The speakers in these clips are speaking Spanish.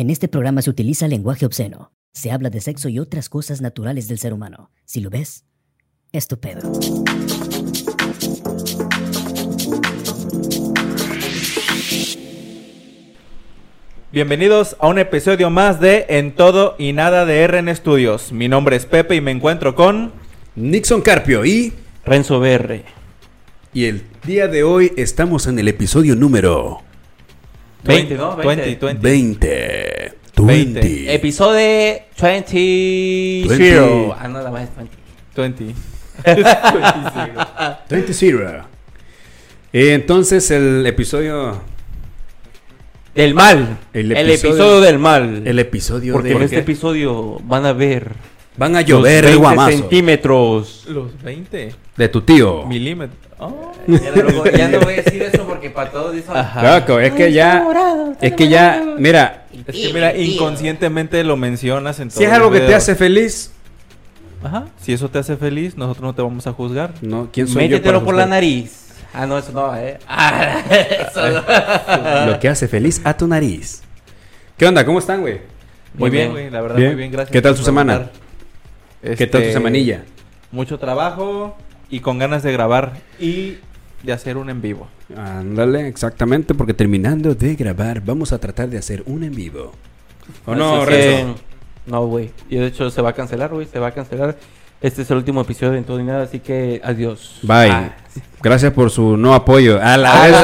En este programa se utiliza lenguaje obsceno. Se habla de sexo y otras cosas naturales del ser humano. Si lo ves, estupendo. Bienvenidos a un episodio más de En Todo y Nada de RN Studios. Mi nombre es Pepe y me encuentro con... Nixon Carpio y... Renzo BR. Y el día de hoy estamos en el episodio número 20, ¿no? 20, 20. 20. 20. 20. Episodio 20. 20. Zero. Ah, no, la más es 20. 20. 20 zero. Eh, entonces el episodio... Del mal. El El episodio- episodio, del mal. El episodio Porque de... en este episodio van a ver Van a los llover 20 guamazos centímetros. Los 20 de tu tío. milímetros. Oh. Ya no, ya no voy a decir eso porque para todos dicen. Ajá. Loco, es que ya... Es que ya... Mira, Es que mira, inconscientemente lo mencionas en si es algo los que te hace feliz... Ajá. Si eso te hace feliz, nosotros no te vamos a juzgar. No, ¿quién soy yo Métetelo para por la nariz. Ah, no, eso no, eh. Ah, eso no. Lo que hace feliz a tu nariz. ¿Qué onda? ¿Cómo están, güey? Muy Muy bien, bien. güey. La verdad, Bien. muy bien. Gracias. ¿Qué tal su semana? Preguntar. ¿Qué tal tu Este, semanilla? Mucho trabajo y con ganas de grabar y de hacer un en vivo. Ándale, exactamente, porque terminando de grabar, vamos a tratar de hacer un en vivo. ¿O no, que-? No, güey. Y de hecho se va a cancelar, güey. Se va a cancelar. Este es el último episodio en todo y nada, así que adiós. Bye. Ah, Gracias por su no apoyo. A la a la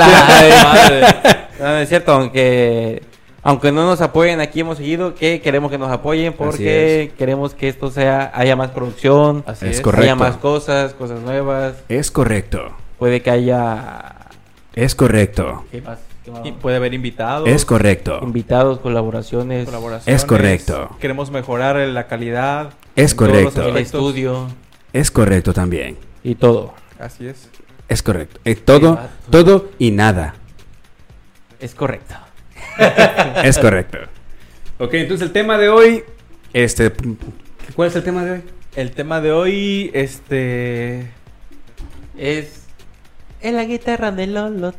madre. No, no es cierto, aunque aunque no nos apoyen aquí hemos seguido que queremos que nos apoyen porque queremos que esto sea haya más producción, Así Es es. correcto. haya más cosas, cosas nuevas, Es correcto. puede que haya Es correcto. Y puede haber invitados. Es correcto. invitados, colaboraciones, colaboraciones. Es correcto. Queremos mejorar la calidad. Es correcto. el estudio Es correcto también. y todo. Así es. Es correcto. Eh, todo, todo y nada. Es correcto. Es correcto. Ok, entonces el tema de hoy. Este. ¿Cuál es el tema de hoy? El tema de hoy, este. Es en la guitarra de Lolo.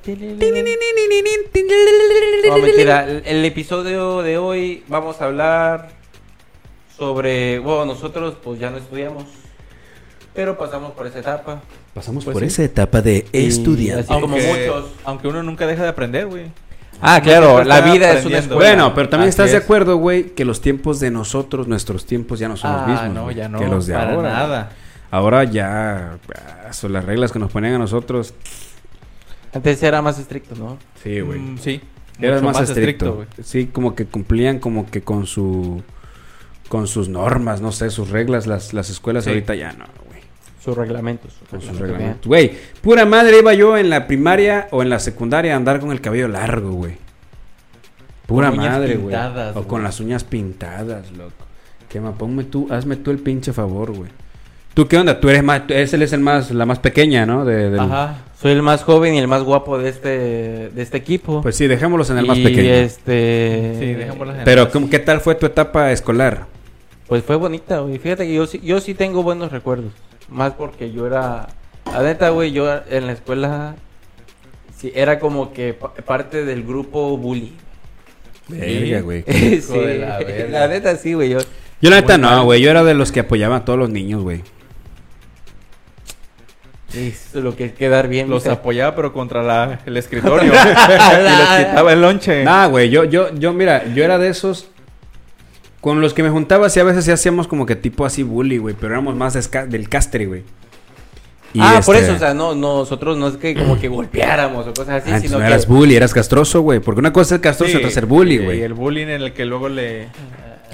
No, mentira. El, el episodio de hoy vamos a hablar sobre. Bueno, nosotros pues ya no estudiamos. Pero pasamos por esa etapa. Pasamos Pues por sí. esa etapa de así como muchos. Aunque uno nunca deja de aprender, güey. Ah, claro, la vida es una escuela. Bueno, pero también Así estás de acuerdo, güey, que los tiempos de nosotros, nuestros tiempos ya no son los Ah, mismos. no, ya no. Que los de para ahora. nada. Ahora ya ah, son las reglas que nos ponían a nosotros. Antes era más estricto, ¿no? Sí, güey. Mm, sí. Era Mucho más, estricto. güey. sí, como que cumplían como que con su con sus normas, no sé, sus reglas, las, las escuelas Sí. ahorita ya no, güey. Sus reglamentos. Con sus Reglamentos. reglamentos. Güey, pura madre iba yo en la primaria o en la secundaria a andar con el cabello largo, güey. Pura Con madre, güey. O con las uñas pintadas, loco. Que ma, ponme tú, hazme tú el pinche favor, güey. ¿Tú qué onda? Tú eres más, tú- ese es el más, la más pequeña, ¿no? De, del- Ajá. Soy el más joven y el más guapo de este, de este equipo. Pues sí, dejémoslos en el más Y, pequeño. este. Sí, en- Pero, ¿cómo- ¿qué tal fue tu etapa escolar? Pues fue bonita, güey. Fíjate que yo sí, yo sí tengo buenos recuerdos. Más porque yo era. La neta, güey, yo en la escuela. Sí, era como que pa- parte del grupo bully. Verga, güey. sí, de la verga. la neta sí, güey. Yo, Yo la neta no, güey. Yo era de los que apoyaban a todos los niños, güey. es lo que es quedar bien. Los o sea, apoyaba, pero contra la, el escritorio. y les quitaba el lonche. Nah, güey. Yo, yo, yo, mira, yo era de esos. Con los que me juntaba, sí, a veces sí hacíamos como que tipo así bully, güey. Pero éramos más desca- del castre, güey. Y ah, por este- eso, o sea, no, nosotros no es que como que golpeáramos o cosas así, Ah, sino no que. eras bully, eras castroso, güey. Porque una cosa es castroso y Sí, otra ser bully, y- güey. Y el bullying en el que luego le,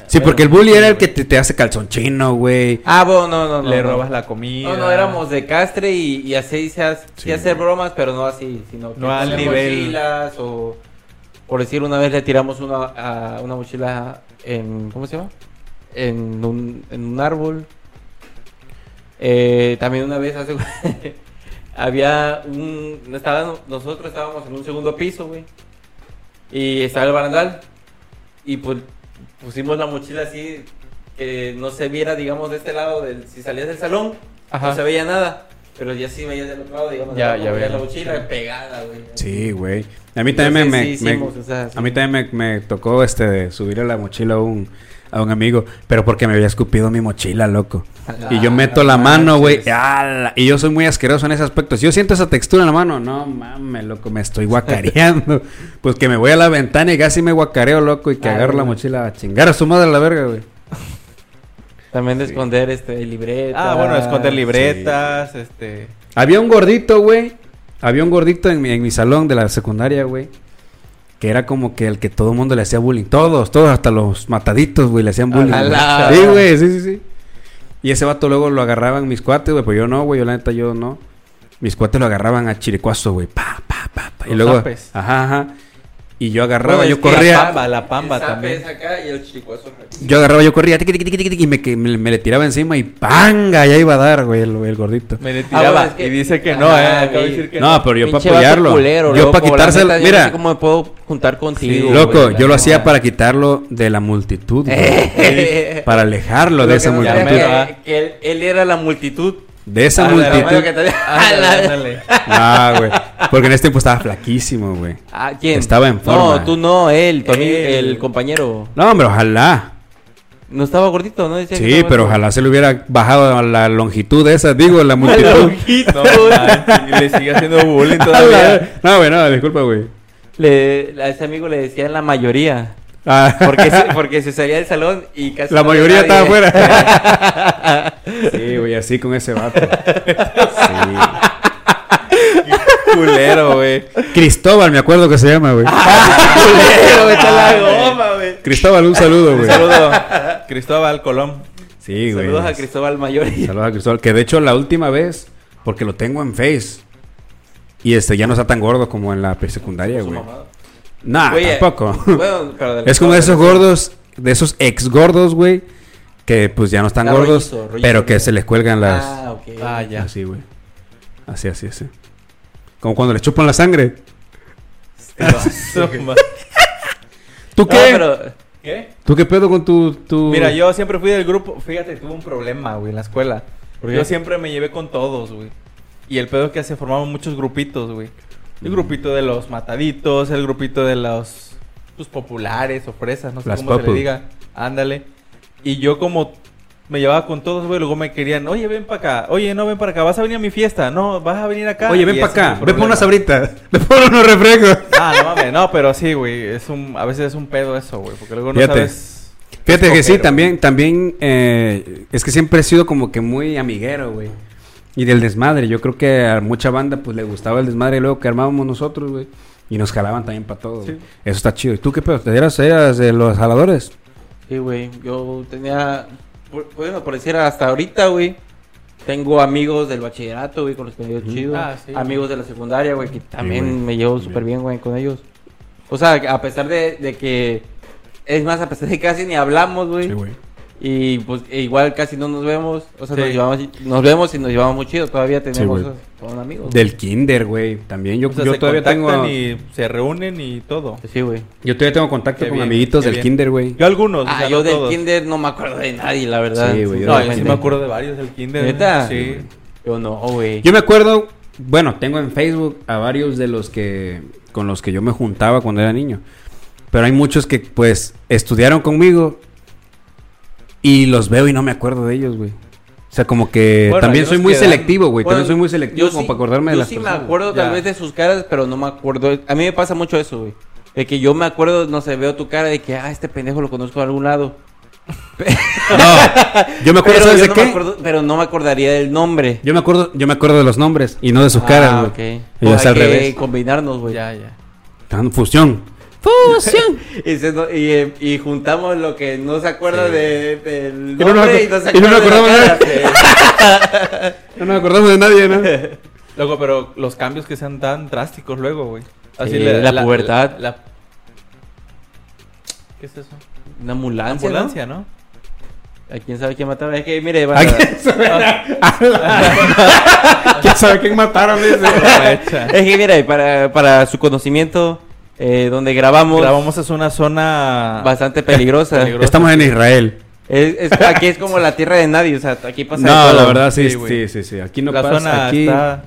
Sí, porque el bully era el que te, te hace calzón chino, güey. Ah, bueno, no, no, no. le no. robas la comida. No, no, éramos de castre y, y así se hace, Sí. hacer bromas, pero no así, sino que No al nivel. mochilas o por decir una vez le tiramos una, a una mochila en ¿cómo se llama? En un, en un árbol. Eh, también una vez hace había un estaba, nosotros estábamos en un segundo piso, güey. Y estaba el barandal y pues pusimos la mochila así que no se viera, digamos, de este lado del si salías del salón Ajá. no se veía nada. Pero ya sí veías del otro lado, digamos, Ya, ya, ya veía la la mochila pegada, güey. Sí, güey. A mí también me, a mí también me, me tocó este de subir a la mochila a un, a un amigo, pero porque me había escupido mi mochila, loco. Y yo Ah, meto no la mano, güey. Y yo soy muy asqueroso en ese aspecto. Si yo siento esa textura en la mano, no mames, loco, me estoy guacareando. pues que me voy a la ventana y casi me guacareo, loco, y que Ah, agarro la mochila a chingar a su madre a la verga, güey. También de esconder este libreta. Ah, bueno, esconder libretas, este... Había un gordito, güey. Había un gordito en mi, en mi salón de la secundaria, güey. Que era como que el que todo el mundo le hacía bullying. Todos, todos, hasta los mataditos, güey, le hacían bullying. A güey. la- Sí, güey, sí, sí, sí. Y ese vato luego lo agarraban mis cuates, güey. Pues yo no, güey, yo la neta yo no. Mis cuates lo agarraban a chiricuazo, güey. Pa, pa, pa, pa. Y Los luego, zapes. ajá, ajá. Y yo agarraba, Bueno, yo corría. La pamba, la pamba El también. acá y el. Yo agarraba, yo corría, tiqui, tiqui, tiqui, tiqui, y me, que- me, me le tiraba encima y ¡panga! Ya iba a dar, güey, el, el gordito. Me le Ah, tiraba bueno, es que- y dice que no, eh. Acabo de decir que No, pero yo para apoyarlo. culero, yo loco, para la quitárselo. Mira, no sé cómo me puedo juntar contigo. loco, güey, la yo lo hacía para quitarlo de la multitud. güey. para alejarlo de esa multitud. llama- que, que él, él era la multitud. De esa multitud. Que te-. Ah, güey. Porque en ese tiempo estaba flaquísimo, güey. Ah, ¿quién? Estaba en forma. No, tú no, él, tu amigo, el compañero. No, hombre, ojalá. No estaba gordito, ¿no? Decía Sí, pero ojalá se le hubiera bajado a la longitud esa, digo, la multitud. No, manches, y le sigue haciendo bullying todavía. no, güey, no, disculpa, güey. Le, a ese amigo le decían la mayoría. Ah, Porque se, porque se salía del salón y casi. La mayoría nadie. estaba afuera. sí, güey, así con ese vato. Sí. Culero, güey. Cristóbal, me acuerdo que se llama, güey. Culero, vete a la goma, güey. Cristóbal, un saludo, Un güey. saludo. Cristóbal Colón. Sí, güey. Saludos a Cristóbal Mayoría. Saludos a Cristóbal. Que de hecho la última vez, porque lo tengo en Face. Y este ya no está tan gordo como en la secundaria, güey. Nah, Güey, tampoco. bueno, pero es como de esos gordos, de esos ex gordos, güey. Que pues ya no están Ah, gordos, rollizo, rollizo. pero que se les cuelgan las. Ah, ok. Ah, ya. Así, güey. Así, así, así. Como cuando le chupan la sangre. ¿Tú No, qué? pero. ¿Qué? ¿Tú qué pedo con tu, tu... Mira, yo siempre fui del grupo. Fíjate, tuve un problema, güey, en la escuela. ¿Por Yo siempre me llevé con todos, güey. Y el pedo es que se formaban muchos grupitos, güey. El grupito de los mataditos, el grupito de los pues, populares o fresas, no sé Las cómo se le diga. Ándale. Y yo como me llevaba con todos, güey, luego me querían, oye, ven para acá, oye, no, ven para acá, vas a venir a mi fiesta, no, vas a venir acá. Oye, ven para acá. Ven por unas sabritas. Ven por unos refrescos. Ah, no mames, no, pero sí, güey, es un, a veces es un pedo eso, güey, porque luego no Fíjate. sabes... Fíjate que sí, también, también, eh, es que siempre he sido como que muy amiguero, güey. Y del desmadre, yo creo que a mucha banda pues le gustaba el desmadre luego que armábamos nosotros, güey. Y nos jalaban también para todo. Sí. Eso está chido. ¿Y tú qué pedo? ¿Te eras, eras de los jaladores? Sí, güey. Yo tenía. Bueno, por decir hasta ahorita, güey. Tengo amigos del bachillerato, güey, con los que me llevo chido. Ah, sí. amigos de la secundaria, güey, que también güey. me llevo súper bien, güey, con ellos. O sea, a pesar de, de que. Es más, a pesar de que casi ni hablamos, güey. güey. Y pues e igual casi no nos vemos. O sea, Sí. nos, llevamos, nos vemos y nos llevamos muy chido. Todavía tenemos. son amigos. Del kinder, güey. También yo, O sea, yo se todavía tengo... y se reúnen y todo. Sí, güey. Yo todavía tengo contacto Qué con bien, amiguitos del bien. kinder, güey. Yo algunos, o Ah, sea, yo no del todos. kinder no me acuerdo de nadie, la verdad. Sí, güey, yo No, yo sí me acuerdo de varios del kinder. ¿Neta? Sí. Yo no, güey. Yo me acuerdo, bueno, tengo en Facebook a varios de los que con los que yo me juntaba cuando era niño. Pero hay muchos que pues estudiaron conmigo y los veo y no me acuerdo de ellos, güey. O sea, como que Bueno, también soy muy selectivo, güey. Bueno, también soy muy selectivo como sí- para acordarme de las sí me personas. acuerdo tal vez de sus caras, pero no me acuerdo. A mí me pasa mucho eso, güey. De que yo me acuerdo, no sé, veo tu cara de que, ah, este pendejo lo conozco de algún lado. No, yo me acuerdo, Pero, ¿sabes de no qué? me acuerdo, pero no me acordaría del nombre. Yo me acuerdo, yo me acuerdo de los nombres y no de sus Ah, caras, güey. ok. Y Pues hay al que revés. combinarnos, güey. Ya, ya. Tan fusión. Y, se no- y, eh, y juntamos lo que no se acuerda de, del no nos nombre y acu- no, se y no nos acuerda de la acordamos de cara. No nos acordamos de nadie, ¿no? Luego, pero los cambios que sean tan drásticos luego, güey. Sí, la pubertad. la- ¿Qué es eso? Una ambulancia, ¿no? Ambulancia, ¿no? ¿A quién sabe quién mataron? Es que, mire, va- ¿A quién sabe? ¿Quién sabe quién mataron? Es que, mire, para, para su conocimiento, eh, donde grabamos, Grabamos es una zona bastante peligrosa. Peligrosa. Estamos en Israel. Es, es- aquí es como la tierra de nadie, o sea, aquí pasa de No, todo. la verdad sí, Sí, sí, sí, sí, Aquí no la pasa. zona aquí... está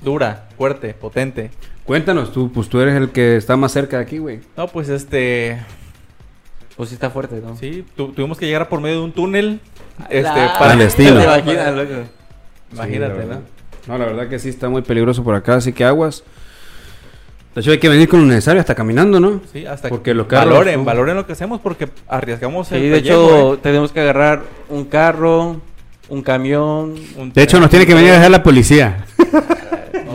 dura, fuerte, potente. Cuéntanos, tú, pues tú eres el que está más cerca de aquí, güey. No, pues este... Pues sí está fuerte, ¿no? Sí, tu- tuvimos que llegar por medio de un túnel. Este, La- para... Imagínate, Sí, la ¿no? No, la verdad que sí está muy peligroso por acá, así que aguas. De hecho, hay que venir con lo necesario, hasta caminando, ¿no? Sí, hasta Porque que los carros valoren, valoren lo que hacemos porque arriesgamos Sí, el de pellejo, hecho, ¿eh? tenemos que agarrar un carro, un camión. Un- De hecho, nos tiene que venir a dejar la policía.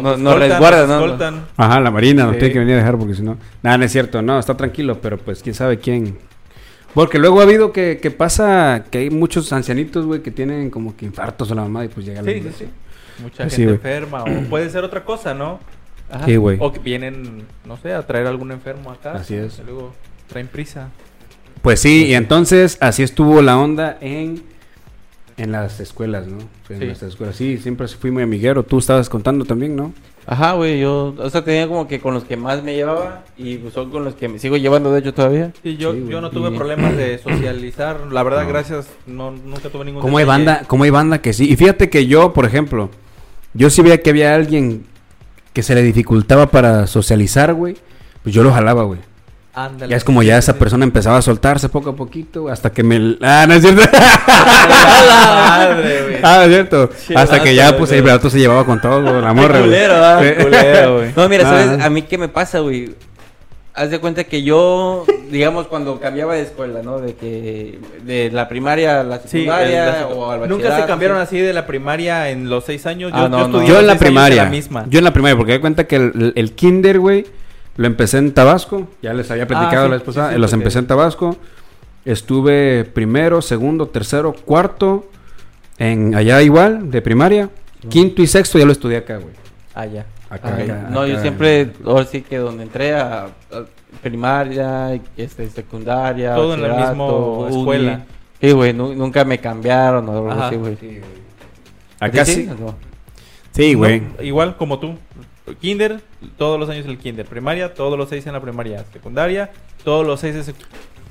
No- nos resguardan, ¿no? escoltan. Ajá, la marina nos Sí. tiene que venir a dejar porque si no... Nada, no es cierto, no, está tranquilo, pero pues quién sabe quién. Porque luego ha habido que, que pasa que hay muchos ancianitos, güey, que tienen como que infartos o la mamá y pues llega la Sí, sí, sí. Mucha Pues gente sí, güey. enferma o puede ser otra cosa, ¿no? Ajá. Sí, güey. O que vienen, no sé, a traer algún enfermo acá. Así es. Y luego traen prisa. Pues sí, y entonces así estuvo la onda en, en las escuelas, ¿no? En Sí. nuestras escuelas. Sí, siempre fui muy amiguero. Tú estabas contando también, ¿no? Ajá, güey, yo, o sea, tenía como que con los que más me llevaba y pues, son con los que me sigo llevando, de hecho, todavía. Sí, yo, Sí, yo no tuve Y- problemas de socializar. La verdad, No. gracias, no, nunca tuve ningún Como hay banda, como hay banda que sí. Y fíjate que yo, por ejemplo, yo sí veía que había alguien que se le dificultaba para socializar, güey. Pues yo lo jalaba, güey. Ándale. Ya es como ya esa persona empezaba a soltarse poco a poquito, hasta que me... Ah, no es cierto. Madre, güey. ah, es cierto. Hasta que ya, pues, el brato se llevaba con todo, güey, la morra, güey. culero, ah, culero, güey. No, mira, ¿sabes? Ah. A mí qué me pasa, güey. Haz de cuenta que yo, digamos, cuando cambiaba de escuela, ¿no? De que de la primaria a la Sí, secundaria el- o al Nunca se bachillerato, cambiaron sí. así de la primaria en los seis años. Yo, Ah, no, yo no. estudié Yo en la primaria. la misma. Yo en la primaria, porque me cuenta que el, el kinder, güey, lo empecé en Tabasco. Ya les había platicado Ah, sí, la sí, sí, los porque- empecé en Tabasco. Estuve primero, segundo, tercero, cuarto. En allá igual, de primaria. Quinto y sexto ya lo estudié acá, güey. Ah, ya. Acá, acá, no, yo siempre, ahora sí que donde entré a, a primaria, este, secundaria, Todo en la misma escuela. Sí, güey, nu- nunca me cambiaron o algo Ajá. así, güey. Acá ¿Sí? güey. No, igual como tú. Kinder, todos los años el kinder. Primaria, todos los seis en la primaria. Secundaria, todos los seis en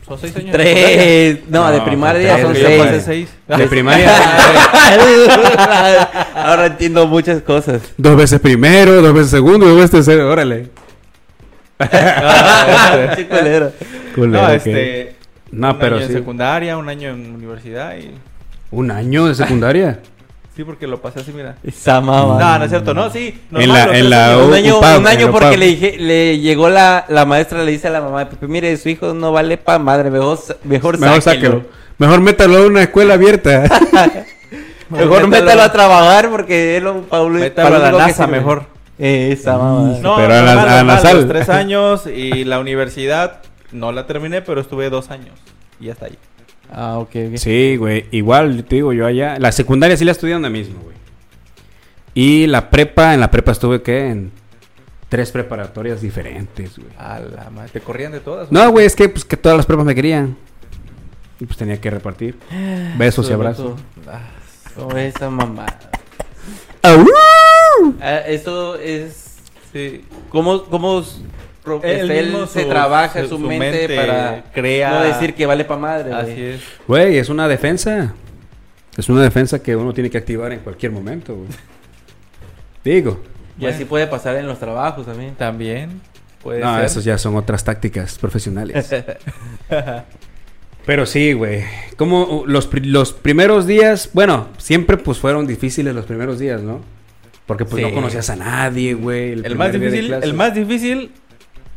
¿Son seis años? Tres. No, No, de primaria son yo seis. De primaria. Ahora entiendo muchas cosas. dos veces primero, dos veces segundo, dos veces tercero. Órale. Sí, culero. Culero, no, este. No, un pero año sí. en secundaria, un año en universidad y. ¿Un año de secundaria? Sí, porque lo pasé así, mira. Esa mamá. No, no es cierto, no, sí. En la- en la un año, un año porque le dije, le llegó la, la maestra, le dice a la mamá de Pepe, mire, su hijo no vale pa' madre, mejor, mejor, Mejor sáquelo. sáquelo. Mejor métalo a una escuela abierta. Mejor métalo a trabajar porque él lo Paulo Métalo a la NASA mejor. Eh, Esa mamá. No, Pero a la- normal, a la normal, sal. los tres años y la universidad no la terminé, pero estuve dos años. Y ya está ahí. Ah, ok, ok. Sí, güey. Igual, te digo, yo allá. La secundaria sí la estudié donde mismo, güey. Y la prepa, en la prepa estuve, ¿qué? En tres preparatorias diferentes, güey. A la madre. Te corrían de todas. No, güey, es que, pues, que todas las prepas me querían. Y pues tenía que repartir. Besos y abrazos. Ah, Oh, esa mamá. ¡Au! Ah, eso es... Sí. ¿Cómo, cómo Él este, él mismo se su- trabaja su- su, mente, mente para crea- no decir que vale pa' madre, güey? Así es. Güey, es una defensa. Es una defensa que uno tiene que activar en cualquier momento, güey. Digo. Y así puede pasar en los trabajos también. También. Puede No, ser. esos ya son otras tácticas profesionales. Pero sí, güey. Como uh, los, los primeros días, bueno, siempre pues fueron difíciles los primeros días, ¿no? Porque pues Sí. no conocías a nadie, güey. El más difícil, el más difícil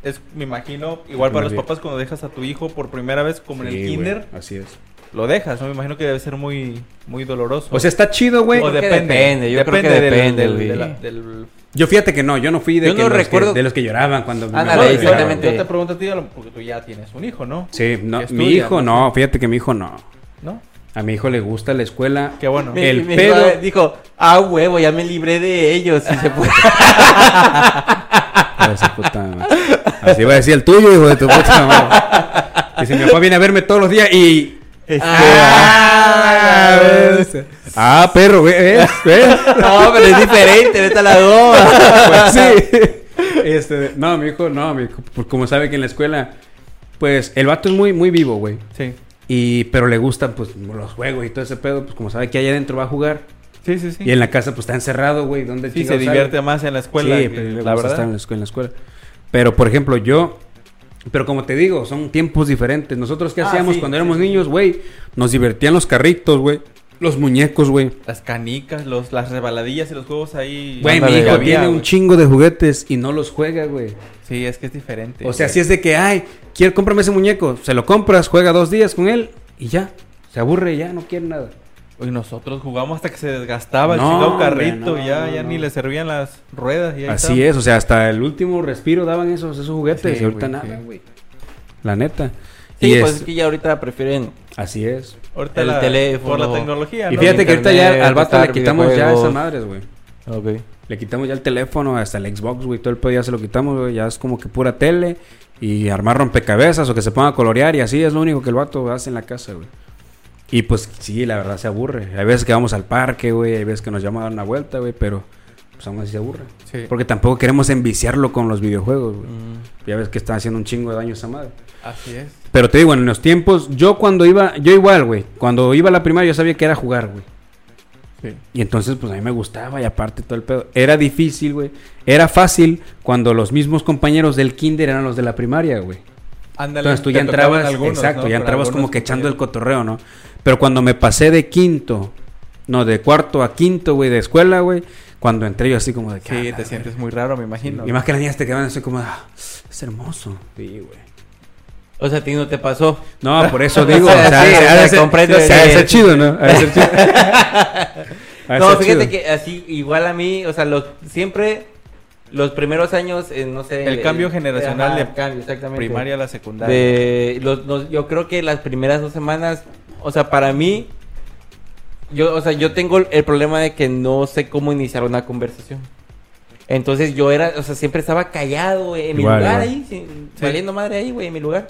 es, me imagino, igual para los día. papás cuando dejas a tu hijo por primera vez como en el güey, kinder, así es. lo dejas, ¿no? Me imagino que debe ser muy, muy doloroso. O sea, está chido, güey. O que depende, depende, yo creo que del- depende, del- güey. de la- del- Yo fíjate que no, yo no fui de, Yo que no los que- recuerdo- de los que lloraban cuando... Ándale, me- No, me- yo- exactamente. Yo te pregunto a ti, porque tú ya tienes un hijo, ¿no? Sí, no, Que mi estudia, hijo ¿no? no, fíjate que mi hijo no. ¿No? A mi hijo le gusta la escuela. Qué bueno. Mi- El mi pedo- hijo dijo, ah, huevo, ya me libré de ellos. Y se fue. A esa puta madre. Así va a decir el tuyo, hijo de tu puta madre. Dice, mi papá viene a verme todos los días y... Ah, ¿ves? Ah, perro, ¿ves? ¿Ves? no, pero es diferente, vete a la goma. Pues sí. Este, no, mi hijo, no, mi hijo, pues como sabe que en la escuela, pues el vato es muy, muy vivo, güey. Sí. Y, pero le gustan, pues, los juegos y todo ese pedo. Pues, como sabe que allá adentro va a jugar. Sí, sí, sí. Y en la casa, pues, está encerrado, güey. ¿Dónde Sí, se sale? divierte más en la escuela. Sí, que- pero le la verdad. estar en la, escuela, en la escuela. Pero, por ejemplo, yo... Pero como te digo, son tiempos diferentes. Nosotros, ¿qué Ah, hacíamos sí, cuando sí, éramos sí. niños, güey? Nos divertían los carritos, güey. Los muñecos, güey. Las canicas, los, las rebaladillas y los juegos ahí. Güey, mi hijo había, tiene un chingo de juguetes y no los juega, güey. Sí, es que es diferente. O sea, güey. si es de que, ay, quiero cómprame ese muñeco, se lo compras, juega dos días con él y ya. Se aburre, ya no quiere nada. Y nosotros jugamos hasta que se desgastaba el No, chingado hombre, carrito. no, ya no, ya no. ni le servían las ruedas. Y ahí Así estaba. es, o sea, hasta el último respiro daban esos, esos juguetes Sí, y ahorita güey, nada, sí. güey. La neta. Sí, y pues es- es que ya ahorita prefieren. así es. Ahorita el la- teléfono. Por la tecnología. Y fíjate que ahorita ya al vato le quitamos ya esas madres, güey. Ok. Le quitamos ya el teléfono, hasta el Xbox, güey, todo el pedo ya se lo quitamos, güey. Ya es como que pura tele y armar rompecabezas o que se ponga a colorear y así es lo único que el vato hace en la casa, güey. Y pues sí, la verdad se aburre. Hay veces que vamos al parque, güey, hay veces que nos llama a dar una vuelta, güey, pero pues aún así se aburre. Sí. Porque tampoco queremos enviciarlo con los videojuegos, güey. Mm. Ya ves que está haciendo un chingo de daño esa madre. Así es. Pero te digo, en los tiempos, yo cuando iba, yo igual, güey, cuando iba a la primaria yo sabía que era jugar, güey. Sí. Y entonces, pues a mí me gustaba y aparte todo el pedo. Era difícil, güey. Era fácil cuando los mismos compañeros del kinder eran los de la primaria, güey. Ándale. Entonces tú ya entrabas, algunos, exacto, ¿no? ya entrabas como que echando el cotorreo, ¿no? Pero cuando me pasé de quinto, no, de cuarto a quinto, güey, de escuela, güey, cuando entré yo así como de que... Sí, ah, te sientes muy raro, me imagino. Y más que las niñas te quedaban así como, ah, es hermoso. Sí, güey. O sea, a ti no te pasó. No, por eso digo, O sea, sea, sí, comprendo que- chido, ¿no? Chido. No, fíjate chido. que así, igual a mí, o sea, los, siempre los primeros años, eh, no sé. El cambio generacional ajá, de cambio, exactamente. Primaria a la secundaria. De los, los- yo creo que las primeras dos semanas, o sea, para mí, yo, o sea, yo tengo el problema de que no sé cómo iniciar una conversación. Entonces yo era, o sea, siempre estaba callado güey, en mi Igual, lugar igual. ahí, sin- Sí. valiendo madre ahí, güey, en mi lugar.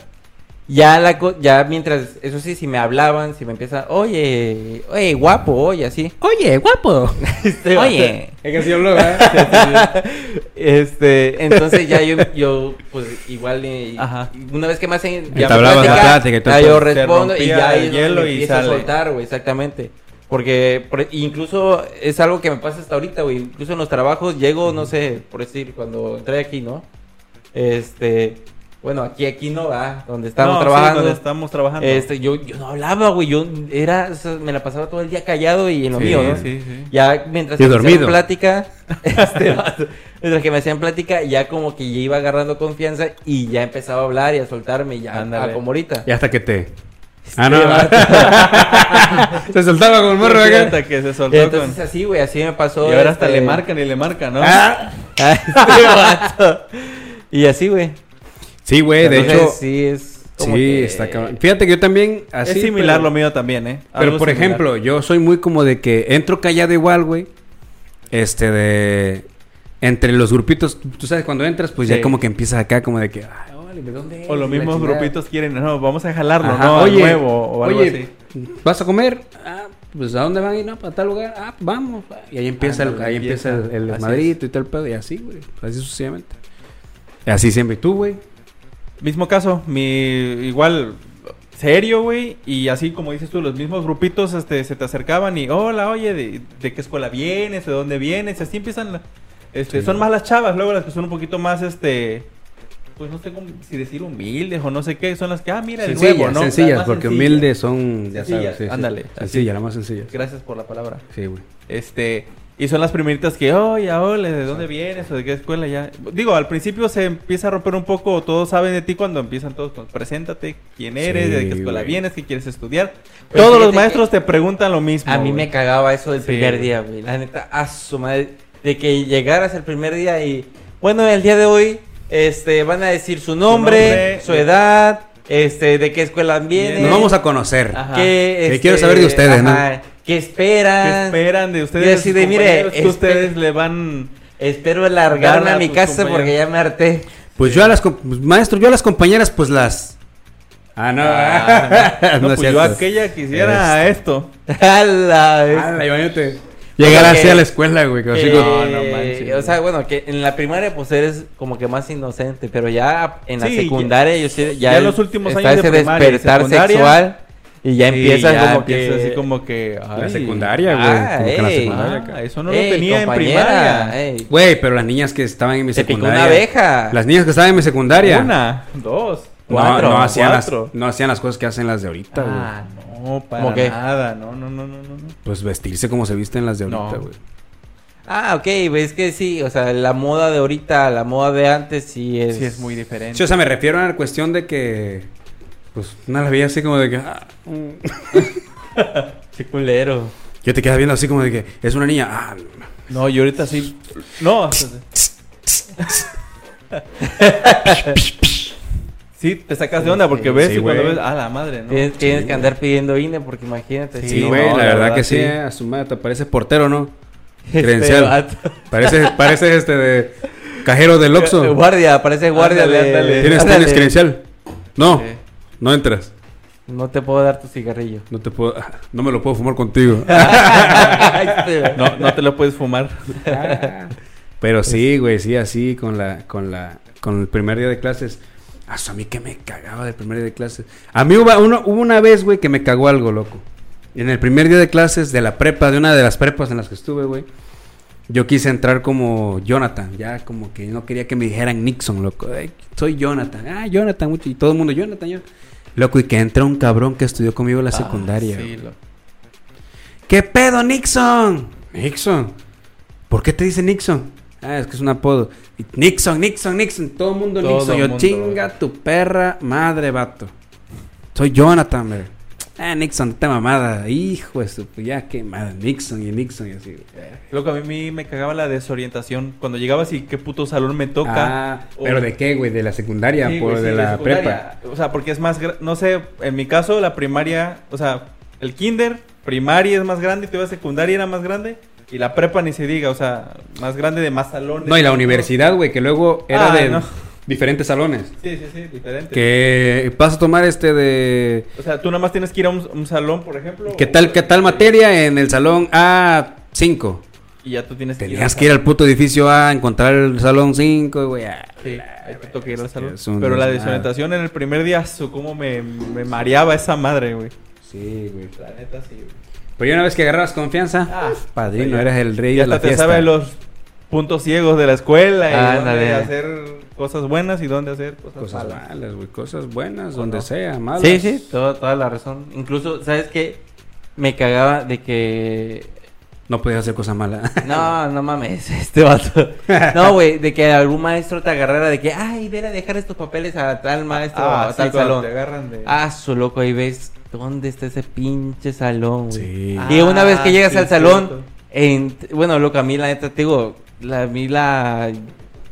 Ya la co- ya mientras, eso sí, si me hablaban, si me empiezan, oye, oye, guapo, oye, así. Oye, guapo. Este, Oye. Es que así habló, ¿verdad? este, entonces ya yo, yo pues igual, Ajá. una vez que me hacen ya me Entablabas la platican, plática ya el yo respondo y ya el hielo y empiezo a sale. soltar, güey, exactamente. Porque por- incluso es algo que me pasa hasta ahorita, güey. Incluso en los trabajos llego, no sé, por decir, cuando entré aquí, ¿no? Este, bueno, aquí, aquí no va, donde estamos No, sí, trabajando. donde estamos trabajando. Este, yo, yo no hablaba, güey. Yo era, o sea, me la pasaba todo el día callado y en lo Sí, mío, ¿no? sí, sí. Ya mientras Y que me hacían plática, este, mientras que me hacían plática, ya como que ya iba agarrando confianza y ya empezaba a hablar y a soltarme y ya, Ándale. ah, como ahorita. Y hasta que te... Este, Ah, no. Se soltaba con el morro Sí, acá. hasta que se soltó Entonces con... así, güey, así me pasó. Y ahora hasta este- le marcan y le marcan, ¿no? Ah. Ah, este vato. Y así, güey. Sí, güey, de hecho... sí es como Sí, que- está cabrón. Fíjate que yo también así... es similar pero- lo mío también, ¿eh? Pero por similar. ejemplo, yo soy muy como de que entro callado igual, güey. Este de entre los grupitos, tú sabes cuando entras, pues Sí. ya como que empiezas acá como de que, ay, órale, ¿de dónde O los mismos grupitos quieren, no, vamos a jalarlo, Ajá, ¿no? Oye, nuevo o algo oye, así. ¿Vas a comer? Ah, pues ¿a dónde van a ir? No, para tal lugar. Ah, vamos. Y ahí empieza el, Ándale, ahí empieza el, el desmadrito y tal pedo y así, güey. Así sucesivamente. Así siempre. ¿Y tú, güey? Mismo caso, mi igual serio, güey, y así como dices tú, los mismos grupitos este se te acercaban y hola, oye, ¿de, de qué escuela vienes? ¿De dónde vienes? Y así empiezan la- este Sí. son más las chavas, luego las que son un poquito más este pues no sé cómo si decir humildes o no sé qué, son las que ah, mira el Sencillas, nuevo, ¿no? sencillas, porque sencillas. humildes son, ya Sencillas, sabes. sí, sí. ándale, Sencillas, las más sencillas. Gracias por la palabra. Sí, güey. Este, y son las primeritas que, oye, hola, ¿de dónde vienes? ¿O de qué escuela ya? Digo, al principio se empieza a romper un poco, todos saben de ti cuando empiezan todos con, preséntate, quién eres, Sí, de qué escuela güey. vienes, qué quieres estudiar. Pero todos los maestros te preguntan lo mismo. A mí güey. me cagaba eso del Sí, primer día, güey. La neta, a su madre. De que llegaras el primer día y. Bueno, el día de hoy, este, van a decir su nombre, nombre, su edad, este, de qué escuela vienen. Nos vamos a conocer. Ajá. ¿Qué, Sí, este, quiero saber de ustedes, ¿no? ¿Qué esperan? ¿Qué esperan de ustedes? Y así de, mire, que ustedes le van... Espero largarme a a mi casa porque ya me harté. Pues yo a las pues, maestro, yo a las compañeras pues las Ah, no. Ah, no, No es pues yo aquella quisiera esto. A la vez. Ah, imagínate. Llegar así a la escuela, güey. que como- No, no manches. O sea, bueno, que en la primaria pues eres como que más inocente, pero ya en la Sí, secundaria yo sí, ya, ya en los últimos está años de primaria despertar secundaria. sexual Y ya Sí, empiezas ya como empieza que... así como que... La secundaria, güey. Ah, como que la secundaria ah, eso no Ey, lo tenía en primaria. ey. Güey, pero las niñas que estaban en mi Te picó secundaria. una abeja. Las niñas que estaban en mi secundaria. Una, dos, cuatro, no hacían las, cuatro. no hacían las cosas que hacen las de ahorita, güey. Ah, no, para ¿Cómo qué? nada. No, no, no, no, no. no. Pues vestirse como se visten las de ahorita, No. güey. Ah, ok, ves que sí, o sea, la moda de ahorita, la moda de antes sí es... Sí, es muy diferente. Sí, o sea, me refiero a la cuestión de que. Pues una la veía así como de que. ah, mm. Qué culero. Yo te quedas viendo así como de que es una niña. Ah, No, yo ahorita sí. No. sí, te sacas de onda porque Sí, ves sí, y cuando ves, ah, la madre, ¿no? Tienes, tienes que andar pidiendo INE porque imagínate. sí, Sí, güey, no, la, la verdad, verdad, que sí, sí. a su madre, te parece portero, ¿no? Este Credencial. vato. Parece, parece este de cajero del Oxxo. Guardia, parece guardia Ándale, de... ándale. ¿Tienes, Ándale. ¿Tienes credencial? No, no entras. No te puedo dar tu cigarrillo. No te puedo, no me lo puedo fumar contigo. Este- No, no te lo puedes fumar. Pero sí, güey, sí, así con la, con la, con el primer día de clases. Ah, a mí que me cagaba del primer día de clases. A mí hubo, uno- hubo una vez, güey, que me cagó algo, loco. En el primer día de clases de la prepa, de una de las prepas en las que estuve, güey. Yo quise entrar como Jonathan, ya como que no quería que me dijeran Nixon, loco. Ay, soy Jonathan. Ah, Jonathan, mucho. Y todo el mundo, Jonathan, Jonathan. Loco, y que entra un cabrón que estudió conmigo en la secundaria. Ah, sí, güey. lo- ¿Qué pedo, Nixon? Nixon. ¿Por qué te dice Nixon? Ah, es que es un apodo. Y Nixon, Nixon, Nixon. Todo el mundo Todo Nixon. Yo mundo. chinga tu perra madre, vato. Soy Jonathan, güey. Ah, Nixon, esta mamada. Hijo de su... Ya, qué madre. Nixon y Nixon y así. güey. Loco, a mí me cagaba la desorientación. Cuando llegabas y qué puto salón me toca. Ah, pero O- ¿de qué, güey? ¿De la secundaria? Sí, ¿Por de la secundaria. prepa? O sea, porque es más... gra- No sé, en mi caso, la primaria... O sea, el kinder, primaria es más grande. Y te secundaria era más grande. Y la prepa ni se diga. O sea, más grande de más salones. No, y la universidad, güey, que luego era Ah, de no. diferentes salones. Sí, sí, sí, diferente. Que vas a tomar este de... O sea, tú nada más tienes que ir a un, un salón, por ejemplo. ¿Qué o- tal, qué tal materia en el salón A5? Y ya tú tienes que Tenías que ir al puto edificio A, encontrar el salón 5, güey. ah. Sí, ahí te toca ir al salón. Un Pero la desorientación en el primer día, su cómo me, me mareaba esa madre, güey. Sí, güey. La neta, sí, güey. Pero ya una vez que agarras confianza, Ah, padrino, ya. eres el rey Ya de la te fiesta. sabes los puntos ciegos de la escuela y Ándale. dónde hacer cosas buenas y dónde hacer cosas, Cosas malas. malas, güey. Cosas buenas, ¿O donde no? sea, malas. Sí, sí, toda, toda la razón. Incluso, ¿sabes qué? Me cagaba de que... No podías hacer cosas malas. No, no mames, este vato. No, güey, de que algún maestro te agarrara de que, ay, ven a dejar estos papeles a tal maestro o Ah, a sí, tal salón. te agarran de... Ah, su loco, ahí ves dónde está ese pinche salón, güey. Sí. Y una vez que Ah, llegas sí, al salón, en- bueno, loco, a mí la neta te digo, la, a mí la,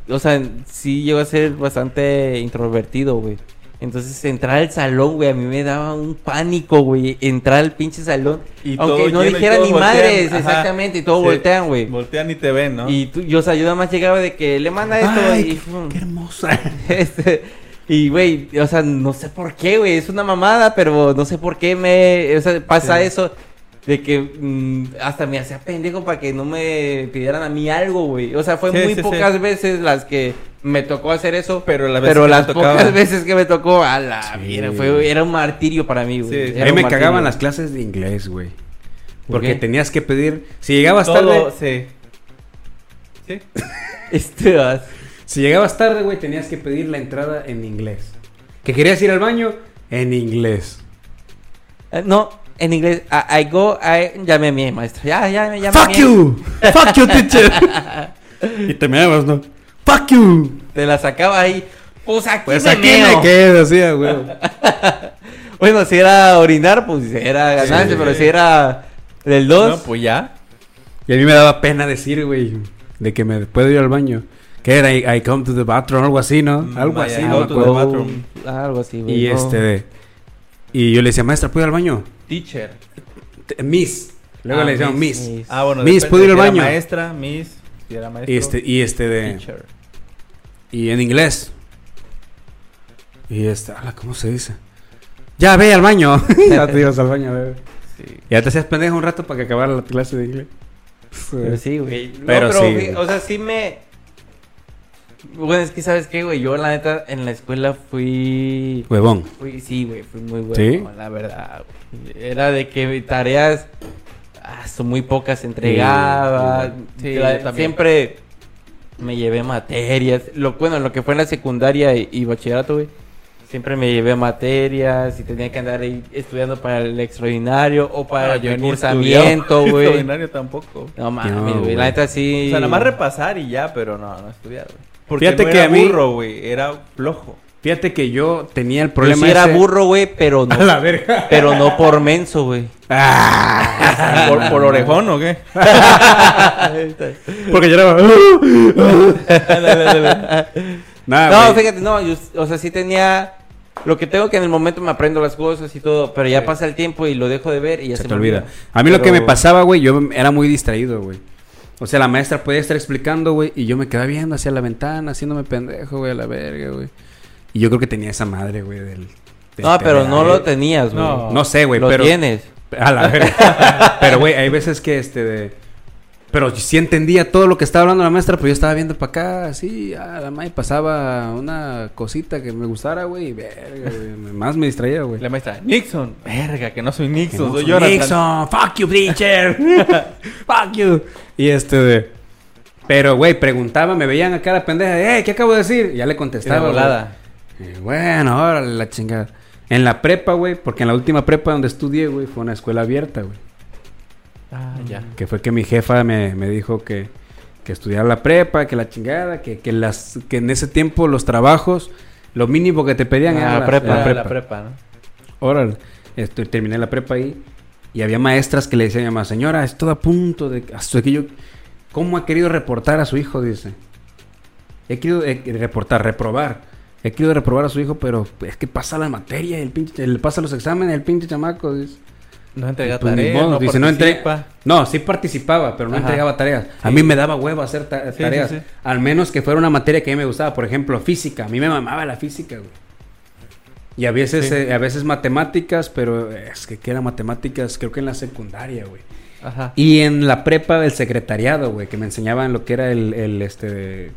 o sea, sí llego a ser bastante introvertido, güey. Entonces entrar al salón, güey, a mí me daba un pánico, güey, entrar al pinche salón. Y todo aunque no dijera ni voltean, madres, ajá. exactamente, y todos Sí, voltean, güey. Voltean y te ven, ¿no? Y tú, yo, o sea, yo nada más llegaba de que le manda esto Ay, y... qué, qué hermosa. Este, y, güey, o sea, no sé por qué, güey. Es una mamada, pero no sé por qué me... O sea, pasa Sí. eso de que mm, hasta me hacía pendejo para que no me pidieran a mí algo, güey. O sea, fue Sí, muy sí, pocas sí. veces las que me tocó hacer eso. Pero las veces Pero las pocas veces que me tocó, a la Sí. mierda, fue, era un martirio para mí, güey. A mí me martirio. cagaban las clases de inglés, güey. ¿Por Porque qué? tenías que pedir. Si llegabas Todo, tarde. sí. Sí. Este, vas- Si llegabas tarde, güey, tenías que pedir la entrada en inglés. ¿Que querías ir al baño? En inglés. Eh, No, en inglés. I, I go, I... Llamé a mi maestro. Ya, ya, me llamé a ¡Fuck you! ¡Fuck you, teacher! y te meabas, ¿no? ¡Fuck you! Te la sacaba ahí. Pues aquí Pues me aquí meo. me quedo, así, huevo. Bueno, si era orinar, pues era ganancia, Sí. pero si era del 2. No, pues ya. Y a mí me daba pena decir, güey, de que me puedo ir al baño. ¿Qué era? I, I come to the bathroom, algo así, ¿no? Mm, Algo así, no me acuerdo. bathroom. Algo así, güey. Y no. este... Y yo le decía, maestra, ¿puedo ir al baño? Teacher. T- Miss. Luego Ah, le decíamos miss, Miss. Miss. Ah, bueno. Miss, ¿puedo ir si al era baño? maestra, Miss. Si era maestro. Y este, y este de... Teacher. Y en inglés. Y este, ala, ¿cómo se dice? Ya, ve al baño. ya te ibas al baño, bebé. Sí. Ya te hacías pendejo un rato para que acabara la clase de inglés. Pero sí, güey. No, Pero pero, sí, güey. o sea, sí me. Bueno, es que sabes qué, güey, yo la neta en la escuela fui... Huevón. fui sí, güey, fui muy bueno, ¿Sí? la verdad. güey. Era de que tareas ah, son muy pocas entregaba. Sí, La- yo también. siempre me llevé materias. Lo, bueno, lo que fue en la secundaria y, y bachillerato, güey. Siempre me llevé materias y tenía que andar ahí estudiando para el extraordinario o para el Ah, yo ni cursamiento, güey. extraordinario tampoco. No mames, güey. La neta sí. O sea, nada más repasar y ya, pero no, no estudiar, güey. Porque Fíjate no que era a mí- burro, güey, era flojo. Fíjate que yo tenía el Yo problema sí era ese- burro, güey, pero no. A la verga. Pero no por menso, güey. Ah. ¿Por, por orejón o qué? Porque yo era... Nada, no, fíjate, no, yo, o sea, sí tenía lo que tengo que en el momento me aprendo las cosas y todo, pero ya pasa el tiempo y lo dejo de ver y ya se, se me te olvida. A mí lo que me pasaba, güey, yo era muy distraído, güey. O sea, la maestra podía estar explicando, güey, y yo me quedaba viendo hacia la ventana, haciéndome pendejo, güey, a la verga, güey. Y yo creo que tenía esa madre, güey, del... del No, pero no lo tenías, güey. No. No sé, güey, lo pero... tienes. A la verga. pero, güey, hay veces que, este, de... Pero sí entendía todo lo que estaba hablando la maestra, pero yo estaba viendo para acá, así, a la madre pasaba una cosita que me gustara, güey, y verga, güey, más me distraía, güey. La maestra, Nixon. Verga, que no soy Nixon, no soy. Nixon, fuck you, teacher. fuck you. Y este de... Pero, güey, preguntaba, me veían acá la pendeja, eh, ¿qué acabo de decir? Y ya le contestaba, güey. bueno, órale, la chingada. En la prepa, güey, porque en la última prepa donde estudié, güey, fue una escuela abierta, güey. Ah, ya. Que fue que mi jefa me, me dijo que, que estudiara la prepa, que la chingada, que, que, las, que en ese tiempo los trabajos, lo mínimo que te pedían Ah, era la, prepa. la prepa. La prepa, ¿no? Órale. Esto, terminé la prepa ahí. Y había maestras que le decían a mi mamá, señora, estoy a punto de... Hasta que yo... ¿Cómo ha querido reportar a su hijo? Dice. He querido eh, reportar, reprobar. He querido reprobar a su hijo, pero es que pasa la materia, el pinche, le pasa los exámenes, el pinche chamaco. Dice. No entrega Pues ni tareas, modo, no dice, no entre- participa. No, sí participaba, pero no Ajá. entregaba tareas. A mí me daba huevo hacer ta- tareas. sí, sí. Al menos que fuera una materia que a mí me gustaba. Por ejemplo, física. A mí me mamaba la física, güey. Y a veces, eh, a veces matemáticas, pero es que, que eran matemáticas, creo que en la secundaria, güey. Ajá. Y en la prepa del secretariado, güey, que me enseñaban lo que era el, el, este,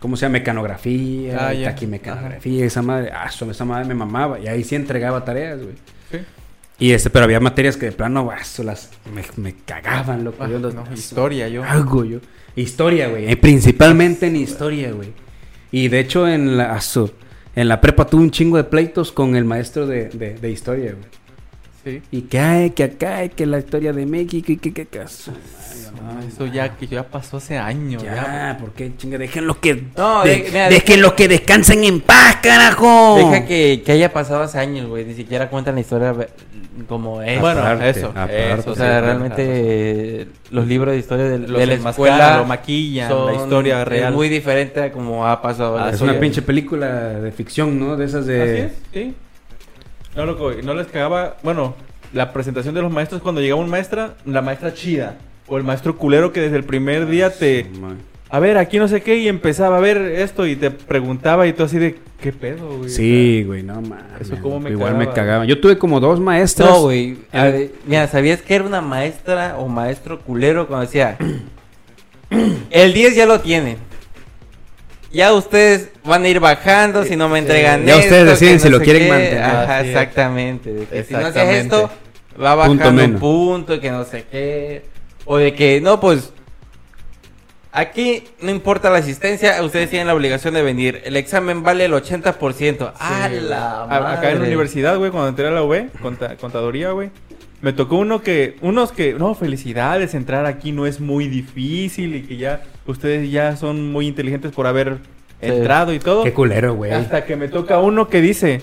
¿cómo se llama? Mecanografía, Ah, taquimecanografía, esa madre, ah, eso- esa madre me mamaba. Y ahí sí entregaba tareas, güey. Sí. Y este, pero había materias que de plano, eso las, me, me cagaban, loco. Ah, yo los- no, historia, yo. Hago yo. Historia, güey. eh, Principalmente en historia, güey. Y de hecho en la, en la prepa tuve un chingo de pleitos con el maestro de, de, de historia, güey. Sí. Y que hay, que acá, que la historia de México y que, que, que, asu, No, eso ya que ya pasó hace años. Ya, Ya. ¿por qué chinga? Dejen lo que. No, de- de- mira, que descansen en paz, carajo. Deja que, que haya pasado hace años, güey. Ni siquiera cuentan la historia como es. Bueno, Aparte, eso. aparte. eso, o sí, sea, realmente eh, los libros de historia de, Los de la escuela lo maquillan, son- la historia es real. muy diferente a como ha pasado. Ah, Es una pinche película de ficción, ¿no? De esas de. Así es, sí. No, loco, no les cagaba. Bueno, la presentación de los maestros cuando llegaba un maestra, la maestra chida. O el maestro culero que desde el primer día te. A ver, aquí no sé qué, y empezaba a ver esto y te preguntaba y tú así de. ¿Qué pedo, güey? Sí, güey, no mames. Eso cómo me Igual cagaba, me cagaban. Yo tuve como dos maestras. No, güey. A El- ver, Mira, ¿sabías que era una maestra o maestro culero cuando decía... El 10 ya lo tienen. Ya ustedes van a ir bajando si no me entregan Ya esto, ustedes deciden si lo quieren qué. mantener. Ajá, exactamente. De que si no haces esto, va Punto bajando un punto, que no sé qué. O de que, no, pues... Aquí no importa la asistencia, ustedes tienen la obligación de venir. El examen vale el 80%. ¡A Sí, la. A- Acá en la universidad, güey, cuando entré a la UB, conta- contaduría, güey. Me tocó uno que, unos que, no, felicidades, entrar aquí no es muy difícil y que ya, ustedes ya son muy inteligentes por haber Sí. entrado y todo. Qué culero, güey. Hasta que me toca uno que dice,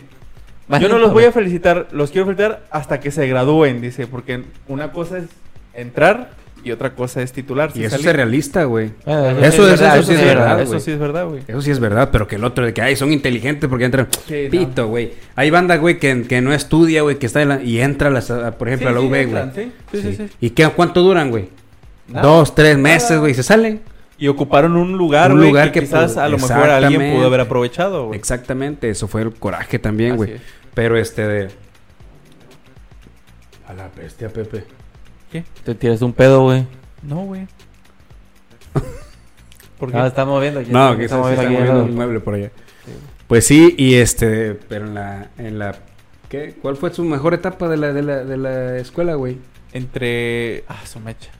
yo no los voy a felicitar, los quiero felicitar hasta que se gradúen, dice, porque una cosa es entrar y otra cosa es titular. Y eso es realista, güey. Eso- eso- verdad, eso sí es verdad, Eso sí es verdad, güey. Eso sí es verdad, pero que el otro de que, ay, son inteligentes porque entran. Sí. Pito, güey. Hay banda, güey, que, que no estudia, güey, que está en la- y entra, a las- por ejemplo, Sí, a la entran, güey. sí, sí, sí. ¿Y qué, cuánto duran, güey? Dos, tres meses, güey, y se salen. Y ocuparon un lugar, Un lugar que, que quizás pudo- a lo mejor alguien pudo haber aprovechado, güey. Exactamente, eso fue el coraje también, güey. Pero este de. A la bestia, Pepe. ¿Qué? Te tiras un pedo, güey. No, güey. ¿Por qué? Ah, estamos viendo aquí. No, que está aquí. moviendo un mueble por allá. Pues sí, y este, pero en la, en la, ¿qué? ¿Cuál fue su mejor etapa de la, de la, de la escuela, güey? Entre... Ah, su mecha.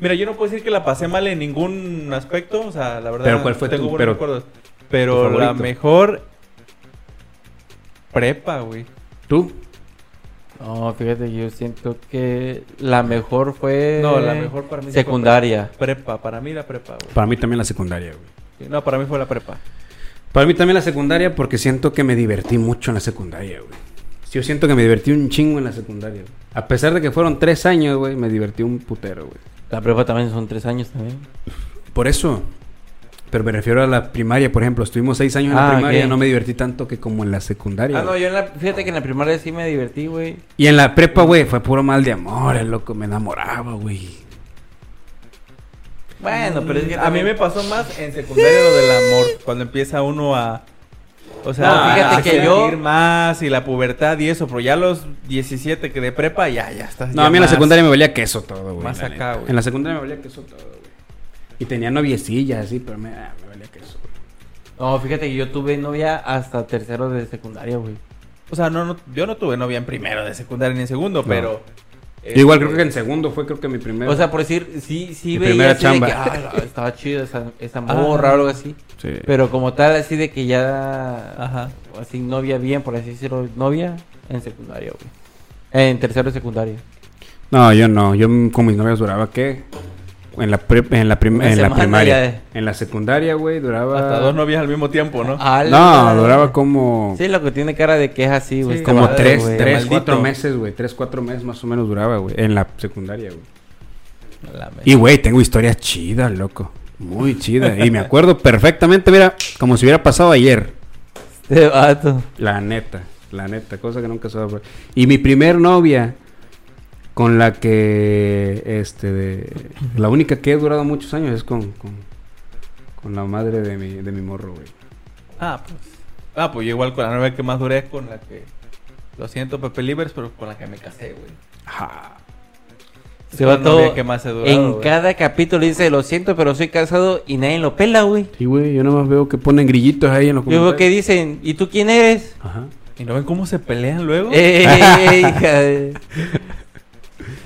Mira, yo no puedo decir que la pasé mal en ningún aspecto. O sea, la verdad... Pero ¿cuál fue tengo tu- buenos pero- recuerdos. tu Pero la mejor... Prepa, güey. ¿Tú? No, fíjate, yo siento que la mejor fue. No, la mejor para mí Secundaria. Prepa, para mí la prepa, güey. Para mí también la secundaria, güey. No, para mí fue la prepa. Para mí también la secundaria porque siento que me divertí mucho en la secundaria, güey. Sí, Yo siento que me divertí un chingo en la secundaria, güey. A pesar de que fueron tres años, güey, me divertí un putero, güey. La prepa también son tres años también. Por eso. Pero me refiero a la primaria, por ejemplo. Estuvimos seis años en la Ah, primaria, ok. no me divertí tanto que como en la secundaria. Ah, no, yo en la. Fíjate que en la primaria sí me divertí, güey. Y en la prepa, güey, fue puro mal de amor, el loco, me enamoraba, güey. Bueno, pero es que. A mí me pasó más en secundaria lo del amor. Cuando empieza uno a... O sea, No, fíjate a que yo- más y la pubertad y eso. Pero ya a los 17 que de prepa, ya, ya estás. No, ya a mí en la secundaria me valía queso todo, güey. más acá, güey. En la secundaria me valía queso todo, güey. Y tenía noviecillas así, pero me, ah, me valía queso, güey. No, fíjate que yo tuve novia hasta tercero de secundaria, güey. O sea, no, no, yo no tuve novia en primero de secundaria ni en segundo, pero... Igual este, creo que en segundo fue creo que mi primer. O sea, por decir, sí, sí Mi veía primera así chamba. de que, ah, estaba chido esa, esa morra o algo así. Sí. Pero como tal, así de que ya... Ajá. Así novia bien, por así decirlo, novia en secundaria, güey. En tercero de secundaria. No, yo no. Yo con mis novias duraba qué? En la pre- en la, prim- en la primaria. ya. En la secundaria, güey, duraba. Hasta dos novias al mismo tiempo, ¿no? ¡Hala! No, duraba como. Sí, lo que tiene cara de que es así, güey. Sí, esta Como madre, tres, tres, maldito. cuatro meses, güey. Tres, cuatro meses más o menos duraba, güey. En la secundaria, güey. Y, güey, tengo historias chidas, loco. Muy chidas. Y me acuerdo perfectamente, mira, como si hubiera pasado ayer. Este vato. La neta, la neta, cosa que nunca se va a. Y mi primer novia, con la que, este, de, la única que he durado muchos años es con, con, con la madre de mi, de mi morro, güey. Ah, pues... Ah, pues yo igual con la novia que más duré con la que... Lo siento, Pepe Libres, pero con la que me casé, güey. Ajá. Se va todo. novia que más he durado, En güey. cada capítulo dice, lo siento, pero soy casado y nadie lo pela, güey. Sí, güey, yo nomás veo que ponen grillitos ahí en los Yo veo que comentarios. dicen, ¿y tú quién eres? Ajá. ¿Y no ven cómo se pelean luego? Eh, hija de-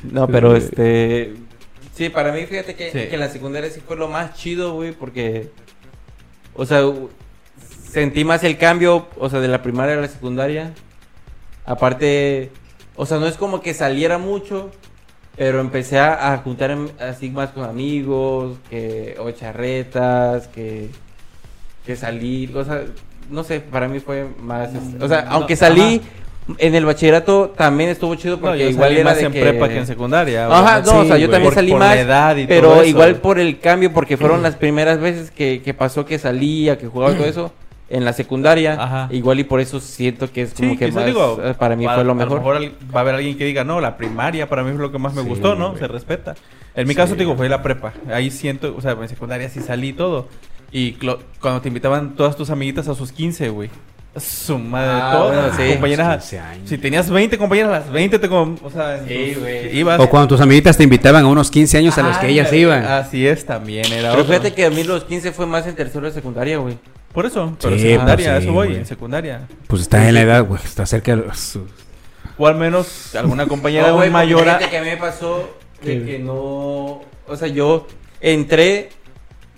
No, pero este. Sí, para mí, fíjate que, Sí. que en la secundaria sí fue lo más chido, güey, porque. O sea, sentí más el cambio, o sea, de la primaria a la secundaria. Aparte, o sea, no es como que saliera mucho, pero empecé a, a juntar así más con amigos, que. O charretas, que. Que salir, o sea, no sé, para mí fue más. este, o sea, No, aunque salí. ajá. En el bachillerato también estuvo chido No, porque yo igual salí era más de en que... prepa que en secundaria. Ajá, no, o sea, yo güey. también Por- salí por la más, edad y pero todo eso, igual güey. por el cambio, porque fueron las primeras veces que, que pasó que salía, que jugaba todo eso en la secundaria, Ajá. igual y por eso siento que es como Sí, que más, digo, eh, para mí a- fue lo a mejor. mejor al- va a haber alguien que diga, no, la primaria para mí fue lo que más me Sí, gustó, ¿no? güey. Se respeta. En mi caso, te digo, fue la prepa. Ahí siento, o sea, en secundaria sí salí todo. Y cuando te invitaban todas tus amiguitas a sus 15, güey. Su madre, Ah, todas bueno, sí. compañeras. 15 años. Si tenías 20 compañeras, las 20 te com- o sea, Sí, tus- ibas. O cuando tus amiguitas te invitaban a unos 15 años a los que Ah, ellas iban. Así es, también era Pero otro. fíjate que a mí los 15 fue más en tercero de secundaria, güey. Por eso, pero Sí, en secundaria, pues sí, eso voy, en secundaria. Pues está en la edad, güey. Está cerca de los... O al menos alguna compañera No, güey, mayor. que a mí me pasó de que no... O sea, yo entré...